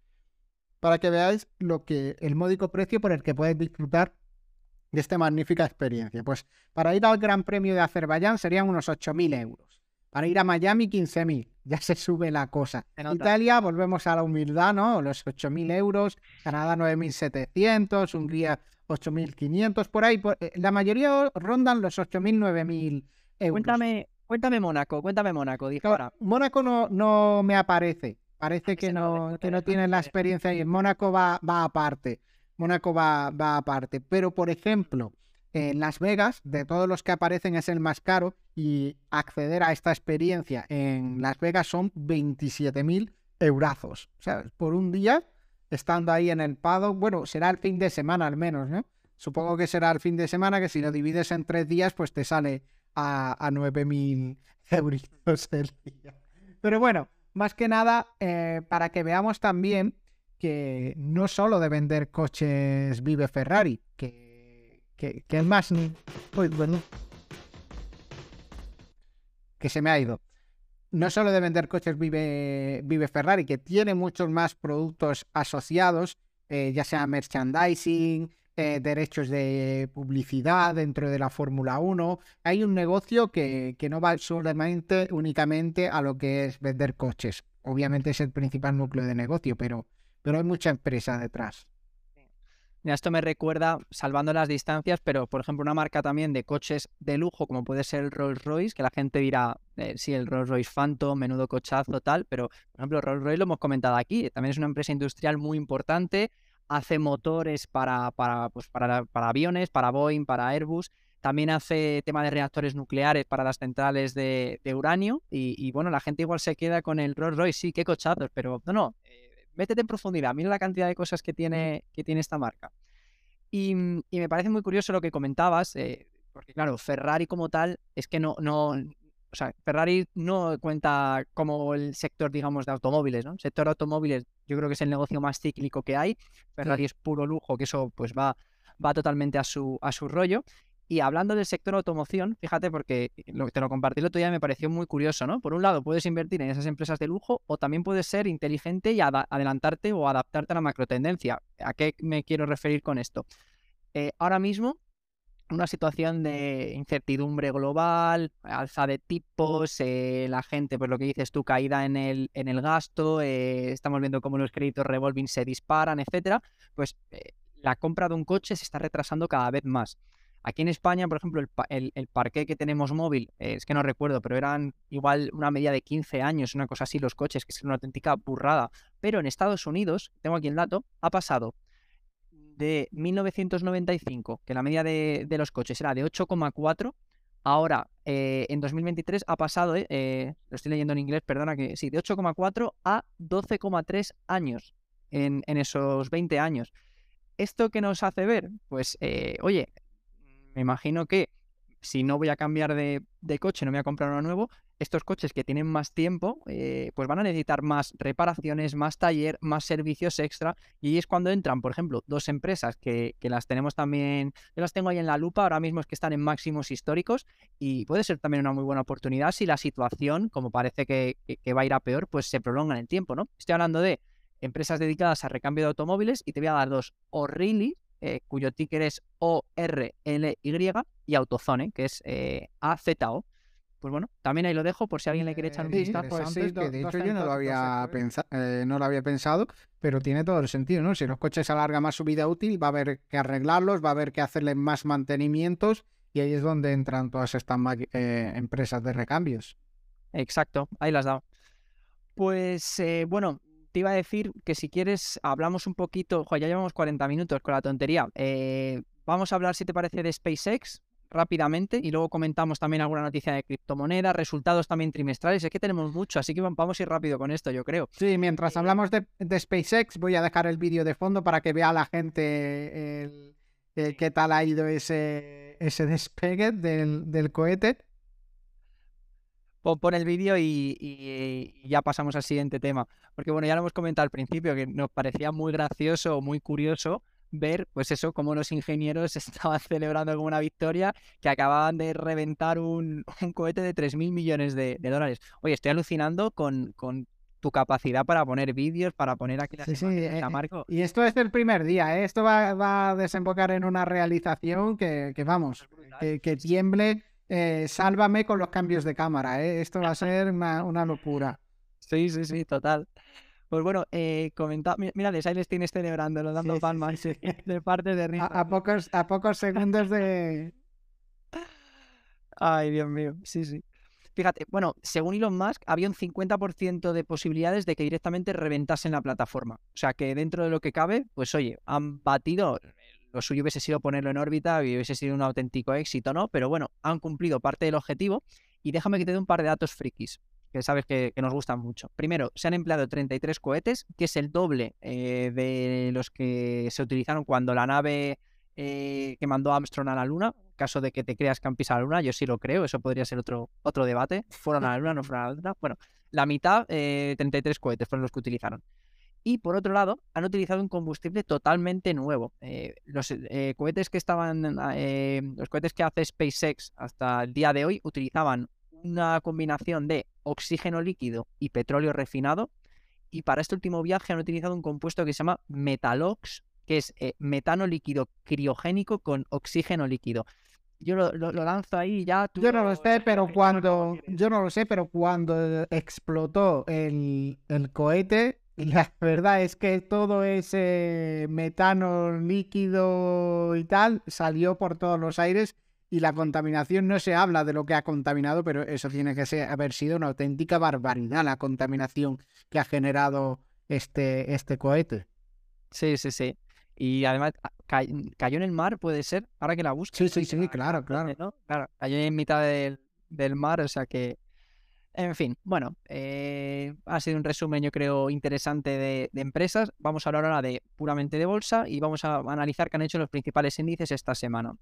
S1: para que veáis lo que, el módico precio por el que podéis disfrutar de esta magnífica experiencia. Pues para ir al Gran Premio de Azerbaiyán serían unos 8.000 euros. Para ir a Miami, 15.000 ya se sube la cosa. Italia, volvemos a la humildad, ¿no? Los 8.000 euros, Canadá 9.700, Hungría 8.500, por ahí. Eh, la mayoría rondan los 8.000, 9.000 euros.
S2: Cuéntame, cuéntame Mónaco, cuéntame Mónaco,
S1: Mónaco no, no me aparece. Parece que no, que no tiene la experiencia y en Mónaco va, va aparte. Mónaco va, va aparte. Pero, por ejemplo, en Las Vegas, de todos los que aparecen, es el más caro y acceder a esta experiencia en Las Vegas son 27.000 eurazos. O sea, por un día, estando ahí en el Pado, bueno, será el fin de semana al menos, ¿no? Supongo que será el fin de semana, que si lo divides en tres días, pues te sale a, a 9.000 euros el día. Pero bueno, más que nada, eh, para que veamos también que no solo de vender coches vive Ferrari, que que, es más... bueno. Que se me ha ido. No solo de vender coches vive, vive Ferrari, que tiene muchos más productos asociados, eh, ya sea merchandising, eh, derechos de publicidad dentro de la Fórmula 1. Hay un negocio que, que, no va solamente únicamente a lo que es vender coches. Obviamente es el principal núcleo de negocio, pero, pero hay mucha empresa detrás
S2: esto me recuerda, salvando las distancias, pero por ejemplo una marca también de coches de lujo como puede ser el Rolls Royce, que la gente dirá, eh, sí, el Rolls Royce Phantom, menudo cochazo, tal, pero por ejemplo Rolls Royce lo hemos comentado aquí, también es una empresa industrial muy importante, hace motores para, para, pues, para, para aviones, para Boeing, para Airbus, también hace tema de reactores nucleares para las centrales de, uranio y, bueno, la gente igual se queda con el Rolls Royce, sí, qué cochazos, pero no, no, métete en profundidad, mira la cantidad de cosas que tiene, que tiene esta marca. Y, me parece muy curioso lo que comentabas, eh, porque claro, Ferrari como tal es que no, no, o sea, Ferrari no cuenta como el sector, digamos, de automóviles, ¿no? El sector de automóviles yo creo que es el negocio más cíclico que hay. Ferrari es puro lujo, que eso pues va, va totalmente a su, a su rollo. Y hablando del sector automoción, fíjate, porque lo, te lo compartí el otro día me pareció muy curioso, ¿no? Por un lado, puedes invertir en esas empresas de lujo o también puedes ser inteligente y adelantarte o adaptarte a la macrotendencia. ¿A qué me quiero referir con esto? Eh, ahora mismo, una situación de incertidumbre global, alza de tipos, eh, la gente, pues lo que dices tú, caída en el, en el gasto, eh, estamos viendo cómo los créditos revolving se disparan, etcétera, pues la compra de un coche se está retrasando cada vez más. Aquí en España, por ejemplo, el, el, parque que tenemos móvil, eh, es que no recuerdo, pero eran igual una media de 15 años, una cosa así, los coches, que es una auténtica burrada. Pero en Estados Unidos, tengo aquí el dato, ha pasado de 1995, que la media de, los coches era de 8,4, ahora eh, en 2023 ha pasado, eh, lo estoy leyendo en inglés, perdona que sí, de 8,4 a 12,3 años en, esos 20 años. ¿Esto qué nos hace ver? Pues, oye, me imagino que si no voy a cambiar de, coche, no voy a comprar uno nuevo, estos coches que tienen más tiempo, eh, pues van a necesitar más reparaciones, más taller, más servicios extra. Y es cuando entran, por ejemplo, dos empresas que, las tenemos también, yo las tengo ahí en la lupa, ahora mismo es que están en máximos históricos y puede ser también una muy buena oportunidad si la situación, como parece que, va a ir a peor, pues se prolonga en el tiempo, ¿no? Estoy hablando de empresas dedicadas a recambio de automóviles y te voy a dar dos. O'Reilly eh, cuyo ticker es ORLY, y Autozone, que es eh, AZO. Pues bueno, también ahí lo dejo por si alguien le quiere echar un
S1: Sí,
S2: vistazo.
S1: pues sí, que de hecho yo no lo había
S2: euros.
S1: pensa- eh, no lo había pensado, pero tiene todo el sentido, ¿no? Si los coches alargan más su vida útil, va a haber que arreglarlos, va a haber que hacerle más mantenimientos y ahí es donde entran todas estas eh, empresas de recambios.
S2: Exacto, ahí las has dado. Pues eh, bueno, te iba a decir que si quieres hablamos un poquito, jo, ya llevamos 40 minutos con la tontería. Eh, vamos a hablar, si te parece, de SpaceX rápidamente y luego comentamos también alguna noticia de criptomonedas, resultados también trimestrales. Es que tenemos mucho, así que vam- vamos a ir rápido con esto, yo creo.
S1: Sí, mientras
S2: Eh,
S1: hablamos de, de SpaceX, voy a dejar el vídeo de fondo para que vea la gente el- qué tal ha ido ese, ese despegue del, del cohete.
S2: Pon, el vídeo y, y- y ya pasamos al siguiente tema. Porque bueno, ya lo hemos comentado al principio, que nos parecía muy gracioso, muy curioso ver, pues eso, cómo los ingenieros estaban celebrando como una victoria, que acababan de reventar un, un cohete de 3.000 millones de, de dólares. Oye, estoy alucinando con, con tu capacidad para poner vídeos, para poner aquí las
S1: Sí,
S2: imágenes,
S1: eh, eh,
S2: Marco.
S1: Y esto es el primer día, ¿eh? Esto va, va a desembocar en una realización que, que vamos, que, que tiemble. Eh, sálvame con los cambios de cámara, ¿eh? Esto va a ser una, una locura.
S2: Sí, sí, sí, total. Pues bueno, eh, comenta, mira, ahí les tienes celebrándolo, dando
S1: Sí,
S2: palmas
S1: sí, sí.
S2: de parte de.
S1: A, a pocos, a pocos segundos de.
S2: Ay, Dios mío, sí, sí. Fíjate, bueno, según Elon Musk, había un 50% de posibilidades de que directamente reventasen la plataforma. O sea, que dentro de lo que cabe, pues oye, han batido, lo suyo hubiese sido ponerlo en órbita y hubiese sido un auténtico éxito, ¿no? Pero bueno, han cumplido parte del objetivo y déjame que te dé un par de datos frikis, que sabes que, nos gustan mucho. Primero, se han empleado 33 cohetes, que es el doble eh, de los que se utilizaron cuando la nave eh, que mandó Armstrong a la Luna. Caso de que te creas que han pisado la Luna, yo sí lo creo, eso podría ser otro, otro debate. ¿Fueron a la Luna, no fueron a la Luna? Bueno, la mitad, eh, 33 cohetes fueron los que utilizaron. Y por otro lado, han utilizado un combustible totalmente nuevo. Eh, los eh, cohetes que estaban, eh, los cohetes que hace SpaceX hasta el día de hoy utilizaban una combinación de oxígeno líquido y petróleo refinado. Y para este último viaje han utilizado un compuesto que se llama Metalox, que es metano líquido criogénico con oxígeno líquido. Yo lo, lo- lo lanzo ahí ya. tú
S1: Yo no lo sé, pero cuando. Yo no lo sé, pero cuando explotó el, el cohete, la verdad es que todo ese metano líquido y tal salió por todos los aires. Y la contaminación no se habla de lo que ha contaminado, pero eso tiene que ser, haber sido una auténtica barbaridad la contaminación que ha generado este, este cohete.
S2: Sí, sí, sí. Y además a- ca- cayó en el mar, puede ser, ahora que la busco.
S1: Sí, sí, sí, claro, claro.
S2: ¿no? Claro, cayó en mitad del, del mar, o sea que. En fin, bueno, eh, ha sido un resumen, yo creo, interesante de, empresas. Vamos a hablar ahora de puramente de bolsa y vamos a analizar qué han hecho los principales índices esta semana.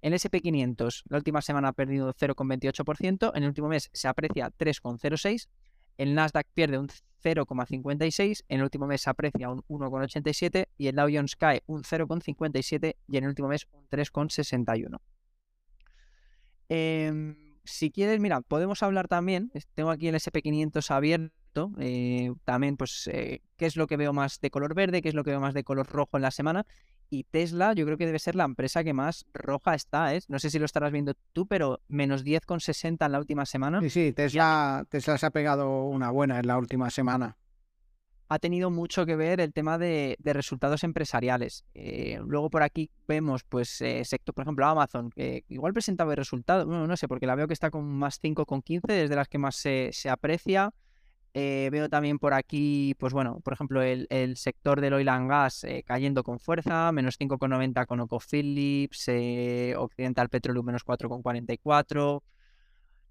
S2: El SP500, la última semana ha perdido 0,28%, en el último mes se aprecia 3,06%, el Nasdaq pierde un 0,56%, en el último mes se aprecia un 1,87% y el Dow Jones cae un 0,57% y en el último mes un 3,61%. Em, si quieres, mira, podemos hablar también, tengo aquí el SP500 abierto, eh, también pues eh, qué es lo que veo más de color verde, qué es lo que veo más de color rojo en la semana. Y Tesla yo creo que debe ser la empresa que más roja está, ¿eh? No sé si lo estarás viendo tú, pero menos 10,60 en la última semana.
S1: Sí, sí, Tesla, Tesla se ha pegado una buena en la última semana.
S2: Ha tenido mucho que ver el tema de, resultados empresariales. Eh, luego por aquí vemos, pues, eh, sector, por ejemplo, Amazon, que igual presentaba resultados, bueno, no sé, porque la veo que está con más 5,15, desde las que más se, aprecia. Eh, veo también por aquí, pues bueno, por ejemplo, el, sector del oil and gas cayendo con fuerza, menos 5,90 con OcoPhillips, eh, Occidental Petroleum menos 4,44.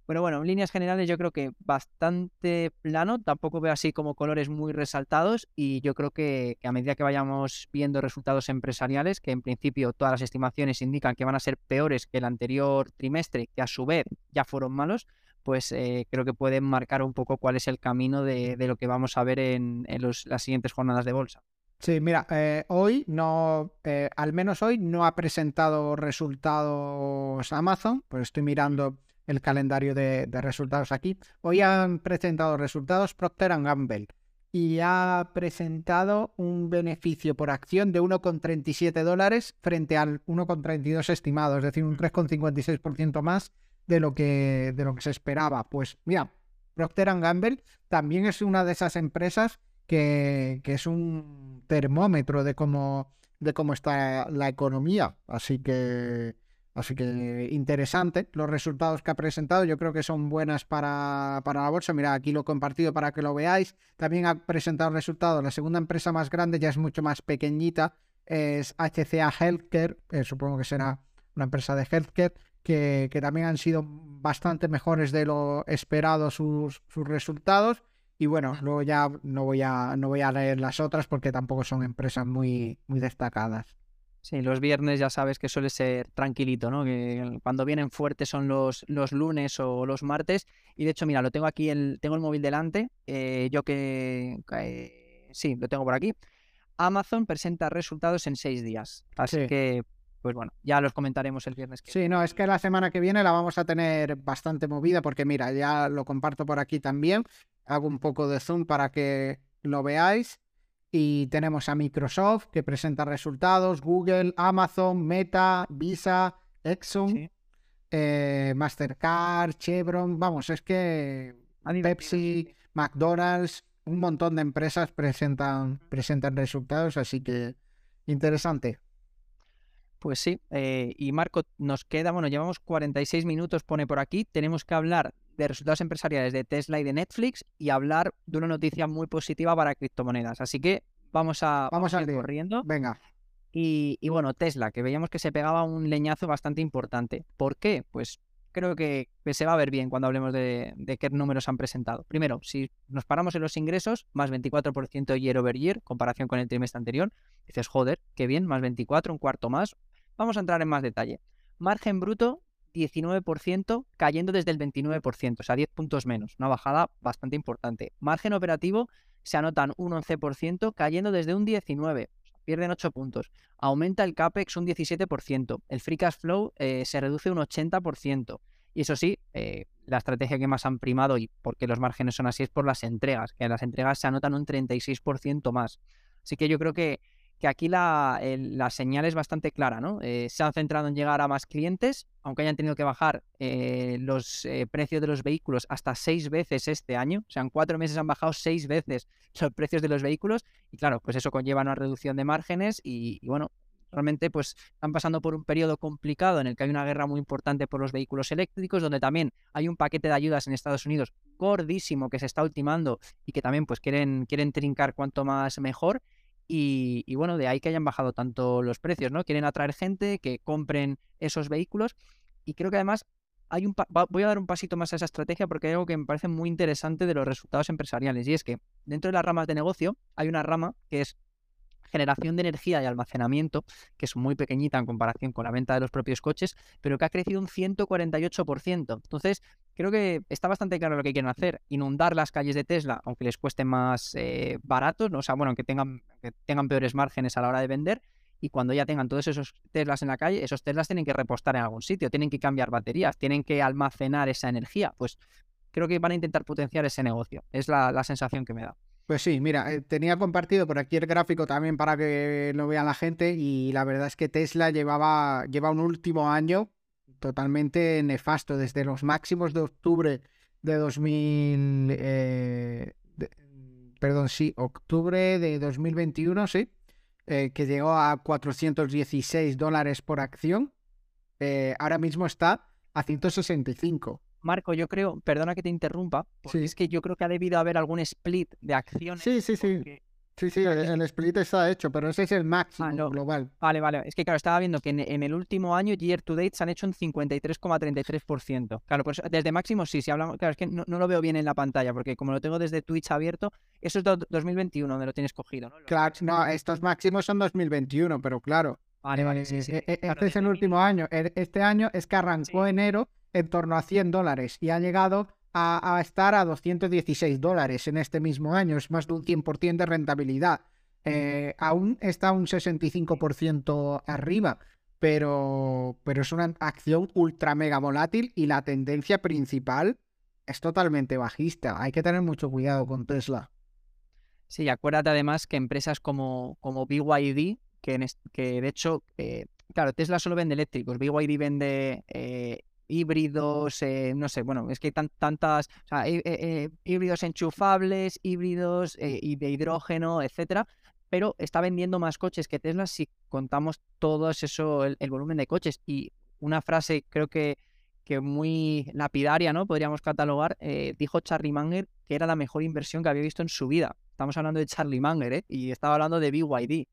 S2: Pero bueno, en líneas generales yo creo que bastante plano, tampoco veo así como colores muy resaltados y yo creo que, que a medida que vayamos viendo resultados empresariales, que en principio todas las estimaciones indican que van a ser peores que el anterior trimestre, que a su vez ya fueron malos, pues eh, creo que pueden marcar un poco cuál es el camino de, de lo que vamos a ver en, en los- las siguientes jornadas de bolsa.
S1: Sí, mira, eh, hoy no, eh, al menos hoy no ha presentado resultados Amazon, pues estoy mirando el calendario de, resultados aquí. Hoy han presentado resultados Procter Gamble, y ha presentado un beneficio por acción de 1,37 dólares frente al 1,32 estimado, es decir, un 3,56% más de lo, que, de lo que se esperaba. Pues mira, Procter Gamble también es una de esas empresas que, que es un termómetro de cómo, de cómo está la economía. Así que Así que interesante los resultados que ha presentado. Yo creo que son buenas para, para, la bolsa. Mira, aquí lo he compartido para que lo veáis. También ha presentado resultados. La segunda empresa más grande ya es mucho más pequeñita. Es HCA Healthcare. Eh, supongo que será una empresa de healthcare. Que, que, también han sido bastante mejores de lo esperado sus, sus resultados. Y bueno, luego ya no voy a, no voy a leer las otras porque tampoco son empresas muy, muy destacadas.
S2: Sí, los viernes ya sabes que suele ser tranquilito, ¿no? Que cuando vienen fuertes son los, los lunes o los martes. Y de hecho, mira, lo tengo aquí, el, tengo el móvil delante. Eh, yo que, sí, lo tengo por aquí. Amazon presenta resultados en seis días. Así que, pues bueno, ya los comentaremos el viernes.
S1: Que... Sí, no, es que la semana que viene la vamos a tener bastante movida porque mira, ya lo comparto por aquí también. Hago un poco de zoom para que lo veáis. Y tenemos a Microsoft que presenta resultados, Google, Amazon, Meta, Visa, Exxon, eh, Mastercard, Chevron, vamos, es que Pepsi, McDonald's, un montón de empresas presentan, presentan resultados, así que interesante.
S2: Pues sí, eh, y Marco, nos queda, bueno, llevamos 46 minutos, pone por aquí, tenemos que hablar de resultados empresariales de Tesla y de Netflix y hablar de una noticia muy positiva para criptomonedas. Así que vamos a,
S1: vamos a ir
S2: corriendo.
S1: Venga.
S2: Y, bueno, Tesla, que veíamos que se pegaba un leñazo bastante importante. ¿Por qué? Pues creo que, se va a ver bien cuando hablemos de, qué números han presentado. Primero, si nos paramos en los ingresos, más 24% year over year, comparación con el trimestre anterior, dices, joder, qué bien, más 24, un cuarto más. Vamos a entrar en más detalle. Margen bruto, 19%, cayendo desde el 29%, o sea, 10 puntos menos, una bajada bastante importante. Margen operativo se anotan un 11%, cayendo desde un 19%, pierden 8 puntos. Aumenta el CAPEX un 17%, el Free Cash Flow eh, se reduce un 80%. Y eso sí, eh, la estrategia que más han primado y porque los márgenes son así es por las entregas, que las entregas se anotan un 36% más. Así que yo creo que que aquí la, señal es bastante clara, ¿no? Eh, se han centrado en llegar a más clientes, aunque hayan tenido que bajar eh, los eh, precios de los vehículos hasta seis veces este año, o sea, en cuatro meses han bajado seis veces los precios de los vehículos, y claro, pues eso conlleva una reducción de márgenes y, bueno, realmente pues están pasando por un periodo complicado en el que hay una guerra muy importante por los vehículos eléctricos, donde también hay un paquete de ayudas en Estados Unidos gordísimo que se está ultimando y que también pues quieren, quieren trincar cuanto más mejor. Y, bueno, de ahí que hayan bajado tanto los precios, ¿no? Quieren atraer gente que compren esos vehículos. Y creo que además hay un voy a dar un pasito más a esa estrategia porque hay algo que me parece muy interesante de los resultados empresariales. Y es que dentro de las ramas de negocio hay una rama que es generación de energía y almacenamiento, que es muy pequeñita en comparación con la venta de los propios coches, pero que ha crecido un 148%. Entonces, creo que está bastante claro lo que quieren hacer. Inundar las calles de Tesla, aunque les cueste más eh, baratos, ¿no? o sea, bueno, que tengan, tengan peores márgenes a la hora de vender. Y cuando ya tengan todos esos Teslas en la calle, esos Teslas tienen que repostar en algún sitio, tienen que cambiar baterías, tienen que almacenar esa energía. Pues creo que van a intentar potenciar ese negocio. Es la sensación que me da.
S1: Pues sí, mira, eh, tenía compartido por aquí el gráfico también para que lo vea la gente y la verdad es que Tesla llevaba lleva un último año totalmente nefasto desde los máximos de octubre de 2000 eh, perdón, sí, octubre de 2021, sí, eh, que llegó a 416 dólares por acción. ahora mismo está a 165.
S2: Marco, yo creo, perdona que te interrumpa, porque es que yo creo que ha debido haber algún split de acciones.
S1: Sí, sí, sí. Sí, sí, el, split está hecho, pero ese es el máximo global.
S2: Vale, vale. Es que, claro, estaba viendo que en, el último año, year to date, se han hecho un 53,33%. Claro, pues desde máximo sí, si hablamos. Claro, es que no, lo veo bien en la pantalla, porque como lo tengo desde Twitch abierto, eso es 2021 donde lo tienes cogido, ¿no?
S1: Claro, no, estos máximos son 2021, pero claro.
S2: Vale, vale, sí, sí.
S1: E, e, este es el último año. E, este año es que arrancó enero en torno a 100 dólares y ha llegado a, estar a 216 dólares en este mismo año. Es más de un 100% de rentabilidad. Eh, aún está un 65% arriba, pero, pero es una acción ultra mega volátil y la tendencia principal es totalmente bajista. Hay que tener mucho cuidado con Tesla.
S2: Sí, acuérdate además que empresas como, como BYD, que, que de hecho, eh, claro, Tesla solo vende eléctricos, BYD vende eh, híbridos, eh, no sé, bueno, es que hay tantas, o sea, híbridos enchufables, híbridos y de hidrógeno, etcétera, pero está vendiendo más coches que Tesla si contamos todo eso, el, volumen de coches. Y una frase creo que que muy lapidaria, ¿no? Podríamos catalogar, eh, dijo Charlie Munger que era la mejor inversión que había visto en su vida. Estamos hablando de Charlie Munger, ¿eh? Y estaba hablando de BYD.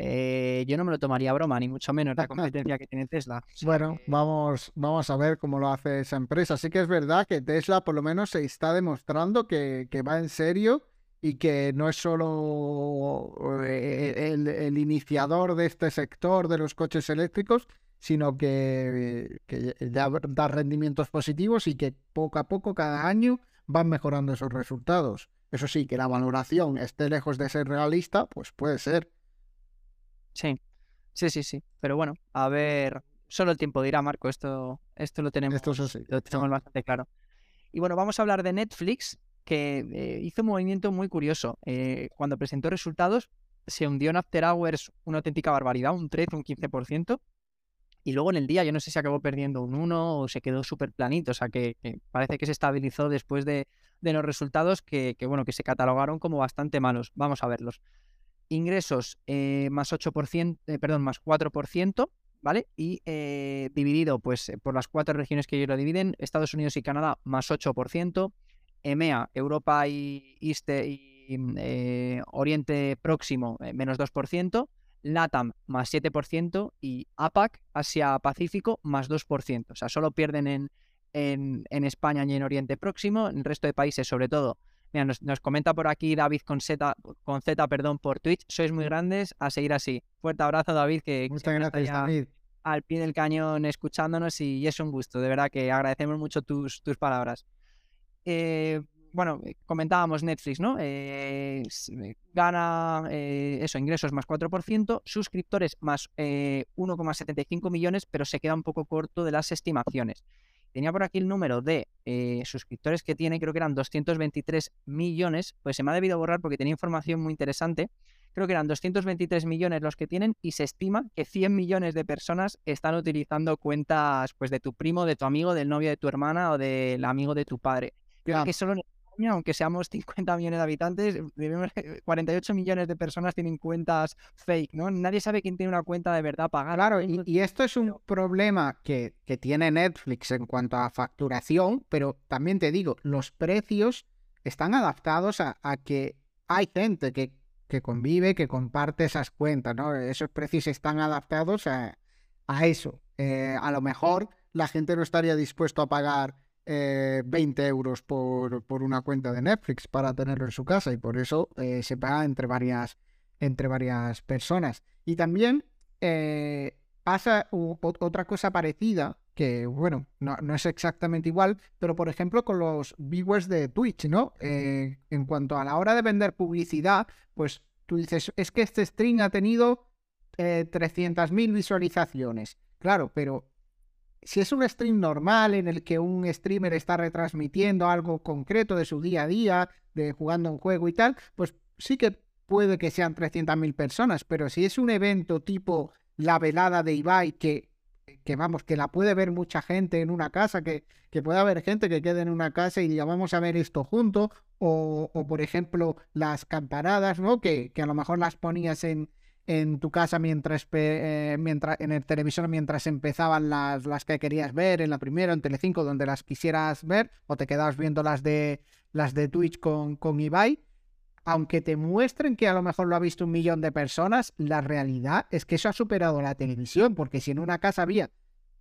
S2: Eh, yo no me lo tomaría broma, ni mucho menos la competencia que tiene Tesla.
S1: bueno, vamos, vamos a ver cómo lo hace esa empresa. Sí que es verdad que Tesla por lo menos se está demostrando que, va en serio y que no es solo eh, el, iniciador de este sector de los coches eléctricos, sino que, ya da rendimientos positivos y que poco a poco, cada año, van mejorando esos resultados. Eso sí, que la valoración esté lejos de ser realista, pues puede ser.
S2: Sí, sí, sí, sí. Pero bueno, a ver, solo el tiempo dirá, Marco, esto, esto lo tenemos, esto lo tenemos bastante claro. Y bueno, vamos a hablar de Netflix, que eh, hizo un movimiento muy curioso. Eh, cuando presentó resultados, se hundió en After Hours una auténtica barbaridad, un 13, un 15%. Y luego en el día, yo no sé si acabó perdiendo un 1 o se quedó súper planito. O sea, que, parece que se estabilizó después de, los resultados que, bueno, que se catalogaron como bastante malos. Vamos a verlos. Ingresos eh, más 8%, eh, perdón, más 4%, ¿vale? Y eh, dividido pues por las cuatro regiones que ellos lo dividen, Estados Unidos y Canadá más 8%, EMEA, Europa y, y Oriente Próximo menos 2%, LATAM más 7% y APAC, Asia-Pacífico, más 2%. O sea, solo pierden en, en, España y en Oriente Próximo. En el resto de países, sobre todo, mira, nos, comenta por aquí David con Z, con Z perdón, por Twitch. Sois muy grandes, a seguir así. Fuerte abrazo, David, que
S1: Muchas gracias, David.
S2: al pie del cañón escuchándonos y, es un gusto. De verdad que agradecemos mucho tus, tus palabras. Eh, bueno, eh, comentábamos Netflix, ¿no? Eh, eh, gana eso, ingresos más 4%, suscriptores más 1,75 millones, pero se queda un poco corto de las estimaciones. Tenía por aquí el número de suscriptores que tiene, creo que eran 223 millones, pues se me ha debido borrar porque tenía información muy interesante. Creo que eran 223 millones los que tienen y se estima que 100 millones de personas están utilizando cuentas pues de tu primo, de tu amigo, del novio de tu hermana o del amigo de tu padre. Creo que solo aunque seamos 50 millones de habitantes, 48 millones de personas tienen cuentas fake, ¿no? Nadie sabe quién tiene una cuenta de verdad pagada.
S1: Claro, y, esto es un problema que, tiene Netflix en cuanto a facturación, pero también te digo, los precios están adaptados a, que hay gente que, que, convive, que comparte esas cuentas, ¿no? Esos precios están adaptados a, eso. Eh, a lo mejor la gente no estaría dispuesto a pagar 20 eh, euros por, por, una cuenta de Netflix para tenerlo en su casa y por eso eh, se paga entre varias, entre varias personas. Y también eh, pasa otra cosa parecida, que bueno, no, no, es exactamente igual, pero por ejemplo con los viewers de Twitch, ¿no? en cuanto a la hora de vender publicidad, pues tú dices, es que este stream ha tenido 300.000 visualizaciones. Claro, pero si es un stream normal en el que un streamer está retransmitiendo algo concreto de su día a día, de jugando un juego y tal, pues sí que puede que sean 300.000 personas, pero si es un evento tipo la velada de Ibai, que, que vamos, que la puede ver mucha gente en una casa, que, que puede haber gente que quede en una casa y diga, vamos a ver esto junto, o, o por ejemplo las campanadas, ¿no? Que, que a lo mejor las ponías en, en tu casa mientras, eh, mientras en el televisor mientras empezaban las, las que querías ver en la primera en Telecinco donde las quisieras ver o te quedabas viendo las de las de Twitch con, con Ibai. Aunque te muestren que a lo mejor lo ha visto un millón de personas la realidad es que eso ha superado la televisión porque si en una casa había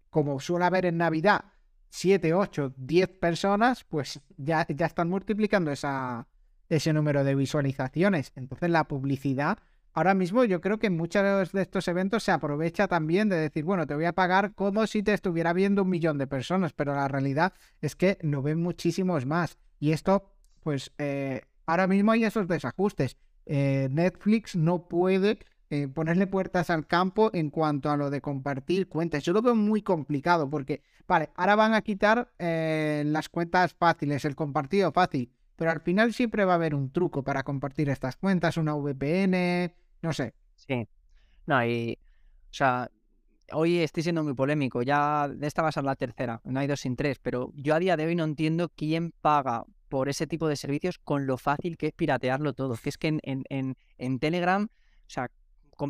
S1: como suele haber en Navidad 7, 8, 10 personas pues ya, ya están multiplicando esa, ese número de visualizaciones. Entonces la publicidad ahora mismo yo creo que en muchos de estos eventos se aprovecha también de decir, bueno, te voy a pagar como si te estuviera viendo un millón de personas, pero la realidad es que lo ven muchísimos más. Y esto, pues, eh, ahora mismo hay esos desajustes. Eh, Netflix no puede eh, ponerle puertas al campo en cuanto a lo de compartir cuentas. Yo lo veo muy complicado porque, vale, ahora van a quitar las cuentas fáciles, el compartido fácil. pero al final siempre va a haber un truco para compartir estas cuentas, una VPN, no sé.
S2: Sí. No, y, o sea, hoy estoy siendo muy polémico, ya esta va a ser la tercera, no hay dos sin tres, pero yo a día de hoy no entiendo quién paga por ese tipo de servicios con lo fácil que es piratearlo todo. Que es que en, en, en, Telegram, o sea,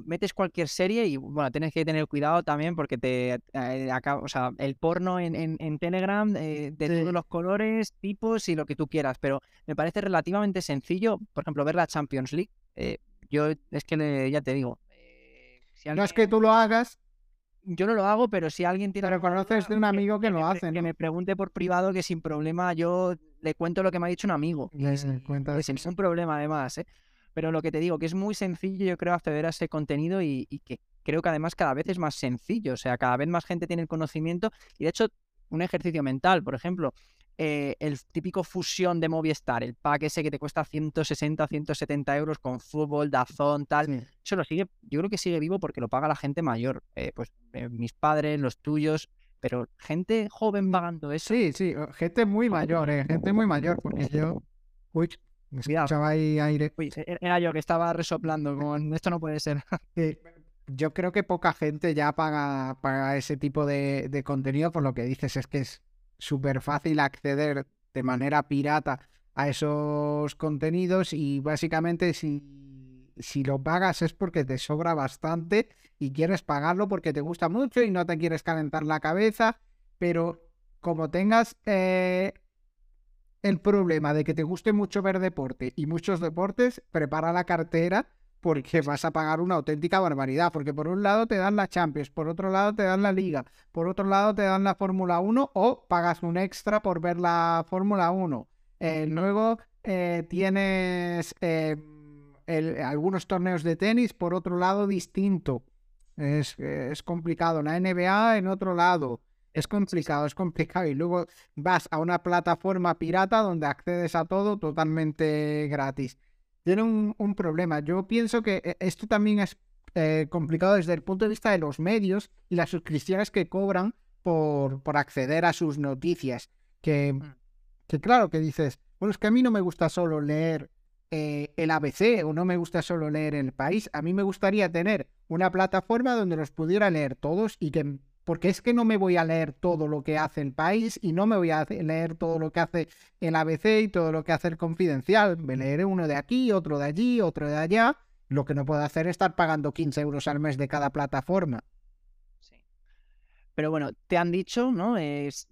S2: metes cualquier serie y bueno, tienes que tener cuidado también porque te eh, o sea, el porno en, en Telegram eh, de todos los colores, tipos y lo que tú quieras, pero me parece relativamente sencillo, por ejemplo, ver la Champions League. Eh, yo es que ya te digo,
S1: si no es que tú lo hagas,
S2: yo no lo hago, pero si alguien tiene.
S1: Pero conoces de un amigo que, lo hace.
S2: Que me pregunte por privado que sin problema yo le cuento lo que me ha dicho un amigo.
S1: Es
S2: un problema además, ¿eh? Pero lo que te digo, que es muy sencillo, yo creo, acceder a ese contenido y, y que creo que además cada vez es más sencillo. O sea, cada vez más gente tiene el conocimiento. Y de hecho, un ejercicio mental, por ejemplo, eh, el típico fusión de Movistar, el pack ese que te cuesta 160, 170 euros con fútbol, dazón, tal. Eso lo sigue, yo creo que sigue vivo porque lo paga la gente mayor. Eh, pues eh, mis padres, los tuyos, pero gente joven pagando eso.
S1: Sí, sí, gente muy mayor, gente muy mayor, porque yo. Uy, me escuchaba ahí aire.
S2: Uy, e-, era yo que estaba resoplando con esto no puede ser.
S1: Yo creo que poca gente ya paga, paga ese tipo de, de contenido, por lo que dices, es que es súper fácil acceder de manera pirata a esos contenidos y básicamente si, si lo pagas es porque te sobra bastante y quieres pagarlo porque te gusta mucho y no te quieres calentar la cabeza, pero como tengas eh, el problema de que te guste mucho ver deporte y muchos deportes, prepara la cartera porque vas a pagar una auténtica barbaridad, porque por un lado te dan la Champions, por otro lado te dan la Liga, por otro lado te dan la Fórmula 1 o pagas un extra por ver la Fórmula 1. Eh, luego eh, tienes eh, algunos torneos de tenis por otro lado distinto. Es, es complicado. La NBA en otro lado. Es complicado, es complicado. Y luego vas a una plataforma pirata donde accedes a todo totalmente gratis tiene un, problema. Yo pienso que eh, esto también es eh, complicado desde el punto de vista de los medios y las suscripciones que cobran por, por acceder a sus noticias. Que, mm. que, claro, que dices, bueno, es que a mí no me gusta solo leer eh, el ABC o no me gusta solo leer el país. A mí me gustaría tener una plataforma donde los pudiera leer todos y que porque es que no me voy a leer todo lo que hace el país y no me voy a leer todo lo que hace el ABC y todo lo que hace el confidencial. Me leeré uno de aquí, otro de allí, otro de allá. Lo que no puedo hacer es estar pagando 15 euros al mes de cada plataforma.
S2: Sí. Pero bueno, te han dicho, ¿no? Es,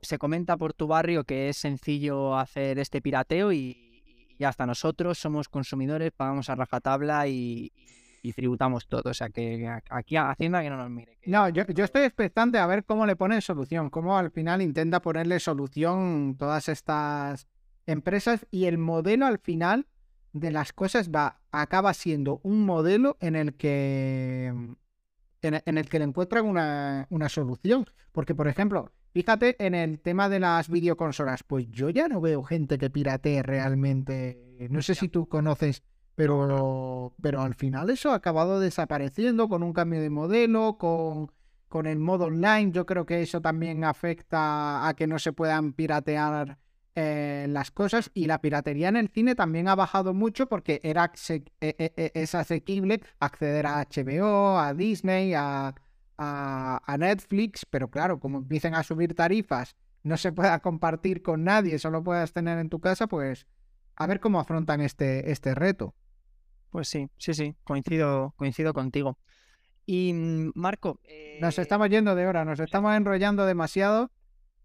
S2: se comenta por tu barrio que es sencillo hacer este pirateo y, y hasta nosotros somos consumidores, pagamos a rajatabla y, y tributamos todo. O sea, que aquí Hacienda que no nos mire.
S1: No, yo, yo, estoy expectante a ver cómo le ponen solución, cómo al final intenta ponerle solución todas estas empresas y el modelo al final de las cosas va, acaba siendo un modelo en el que en, el que le encuentran una, una solución. Porque, por ejemplo, fíjate en el tema de las videoconsolas, pues yo ya no veo gente que piratee realmente. No sé si tú conoces pero, pero al final eso ha acabado desapareciendo con un cambio de modelo, con, con el modo online. Yo creo que eso también afecta a que no se puedan piratear eh, las cosas. Y la piratería en el cine también ha bajado mucho porque era e, e, e, es asequible acceder a HBO, a Disney, a, a, a Netflix. Pero claro, como empiecen a subir tarifas, no se pueda compartir con nadie, solo puedas tener en tu casa, pues a ver cómo afrontan este, este reto.
S2: Pues sí, sí, sí, coincido, coincido contigo. Y mm, Marco.
S1: Nos eh, estamos yendo de hora, nos estamos enrollando demasiado.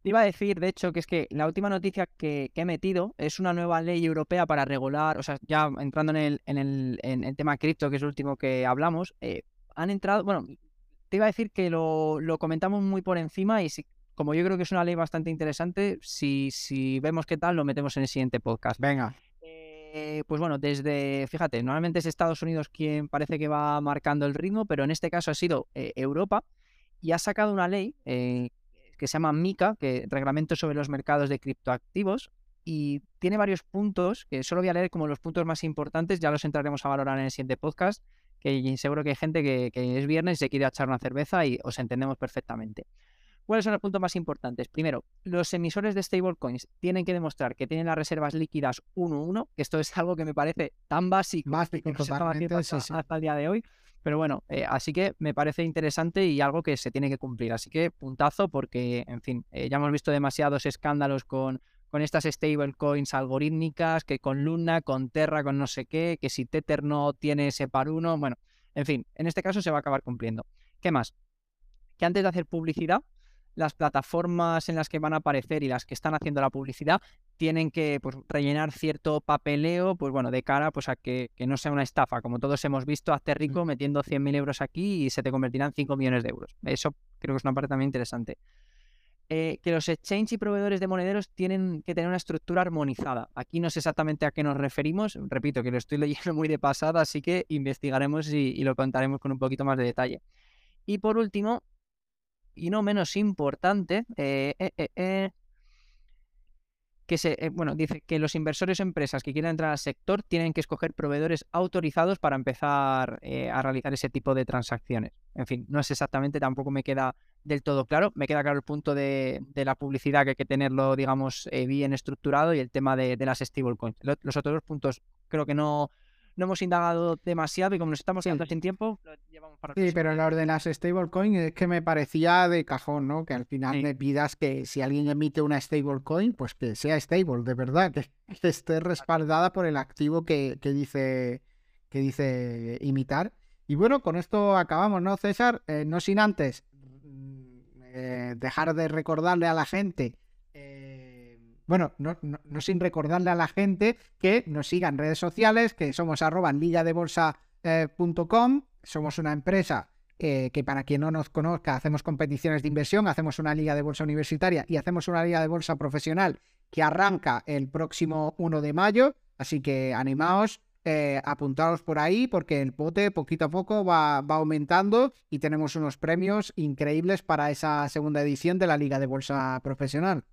S2: Iba a decir, de hecho, que es que la última noticia que, he metido es una nueva ley europea para regular, o sea, ya entrando en el, en el, en el tema cripto, que es el último que hablamos, eh, han entrado, bueno, te iba a decir que lo, lo comentamos muy por encima y si, como yo creo que es una ley bastante interesante, si, si vemos qué tal, lo metemos en el siguiente podcast.
S1: Venga.
S2: Eh, pues bueno, desde, fíjate, normalmente es Estados Unidos quien parece que va marcando el ritmo, pero en este caso ha sido eh, Europa y ha sacado una ley eh, que se llama MICA, que Reglamento sobre los mercados de criptoactivos, y tiene varios puntos que solo voy a leer como los puntos más importantes, ya los entraremos a valorar en el siguiente podcast, que seguro que hay gente que, que es viernes y se quiere echar una cerveza y os entendemos perfectamente. ¿Cuáles son los puntos más importantes? Primero, los emisores de stablecoins tienen que demostrar que tienen las reservas líquidas 1-1, que esto es algo que me parece tan básico,
S1: básico
S2: que hasta, el día de hoy. Pero bueno, eh, así que me parece interesante y algo que se tiene que cumplir. Así que puntazo porque, en fin, eh, ya hemos visto demasiados escándalos con, con estas stablecoins algorítmicas, que con Luna, con Terra, con no sé qué, que si Tether no tiene ese par 1, bueno, en fin, en este caso se va a acabar cumpliendo. ¿Qué más? Que antes de hacer publicidad, las plataformas en las que van a aparecer y las que están haciendo la publicidad tienen que pues, rellenar cierto papeleo, pues bueno, de cara pues, a que, no sea una estafa. Como todos hemos visto, hazte rico metiendo 100.000 euros aquí y se te convertirán 5 millones de euros. Eso creo que es una parte también interesante. Eh, que los exchange y proveedores de monederos tienen que tener una estructura armonizada. Aquí no sé exactamente a qué nos referimos. Repito que lo estoy leyendo muy de pasada, así que investigaremos y lo contaremos con un poquito más de detalle. Y por último, y no menos importante, eh, eh, eh, que se, bueno, dice que los inversores o empresas que quieran entrar al sector tienen que escoger proveedores autorizados para empezar a realizar ese tipo de transacciones. En fin, no es exactamente, tampoco me queda del todo claro. Me queda claro el punto de, la publicidad que hay que tenerlo, digamos, bien estructurado y el tema de, de las stablecoins. Los otros dos puntos creo que no, no hemos indagado demasiado y como nos estamos quedando sin tiempo, lo
S1: llevamos para Sí, pero lo de las stablecoin es que me parecía de cajón, ¿no? Que al final me pidas que si alguien emite una stablecoin, pues que sea stable, de verdad, que, esté respaldada por el activo que, dice que dice imitar. Y bueno, con esto acabamos, ¿no, César? Eh, no sin antes mm, eh, dejar de recordarle a la gente bueno, no, sin recordarle a la gente que nos sigan en redes sociales, que somos arroba ligadebolsa.com, somos una empresa eh, que para quien no nos conozca hacemos competiciones de inversión, hacemos una liga de bolsa universitaria y hacemos una liga de bolsa profesional que arranca el próximo 1 de mayo, así que animaos, eh, apuntaros por ahí porque el pote poquito a poco va, va, aumentando y tenemos unos premios increíbles para esa segunda edición de la Liga de Bolsa Profesional.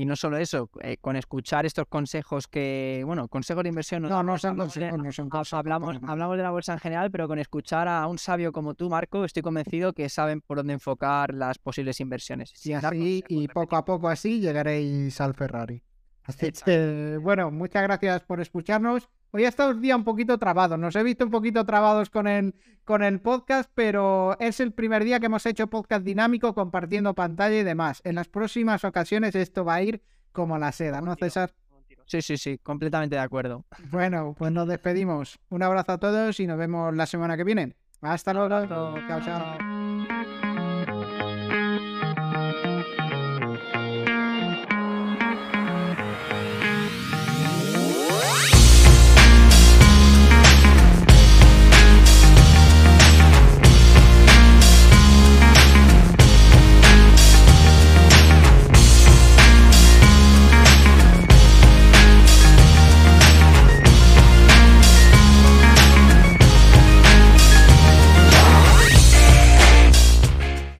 S2: Y no solo eso, eh, con escuchar estos consejos que, bueno, consejos de inversión.
S1: No, no son consejos, no son
S2: Hablamos, hablamos de la bolsa en general, pero con escuchar a un sabio como tú, Marco, estoy convencido que saben por dónde enfocar las posibles inversiones.
S1: Y así, y poco a poco así llegaréis al Ferrari. Así que, bueno, muchas gracias por escucharnos. Hoy ha estado un día un poquito trabado. Nos he visto un poquito trabados con el, con el podcast, pero es el primer día que hemos hecho podcast dinámico compartiendo pantalla y demás. En las próximas ocasiones esto va a ir como la seda, ¿no, César?
S2: Sí, sí, sí, completamente de acuerdo.
S1: Bueno, pues nos despedimos. Un abrazo a todos y nos vemos la semana que viene. Hasta luego. Chao, chao.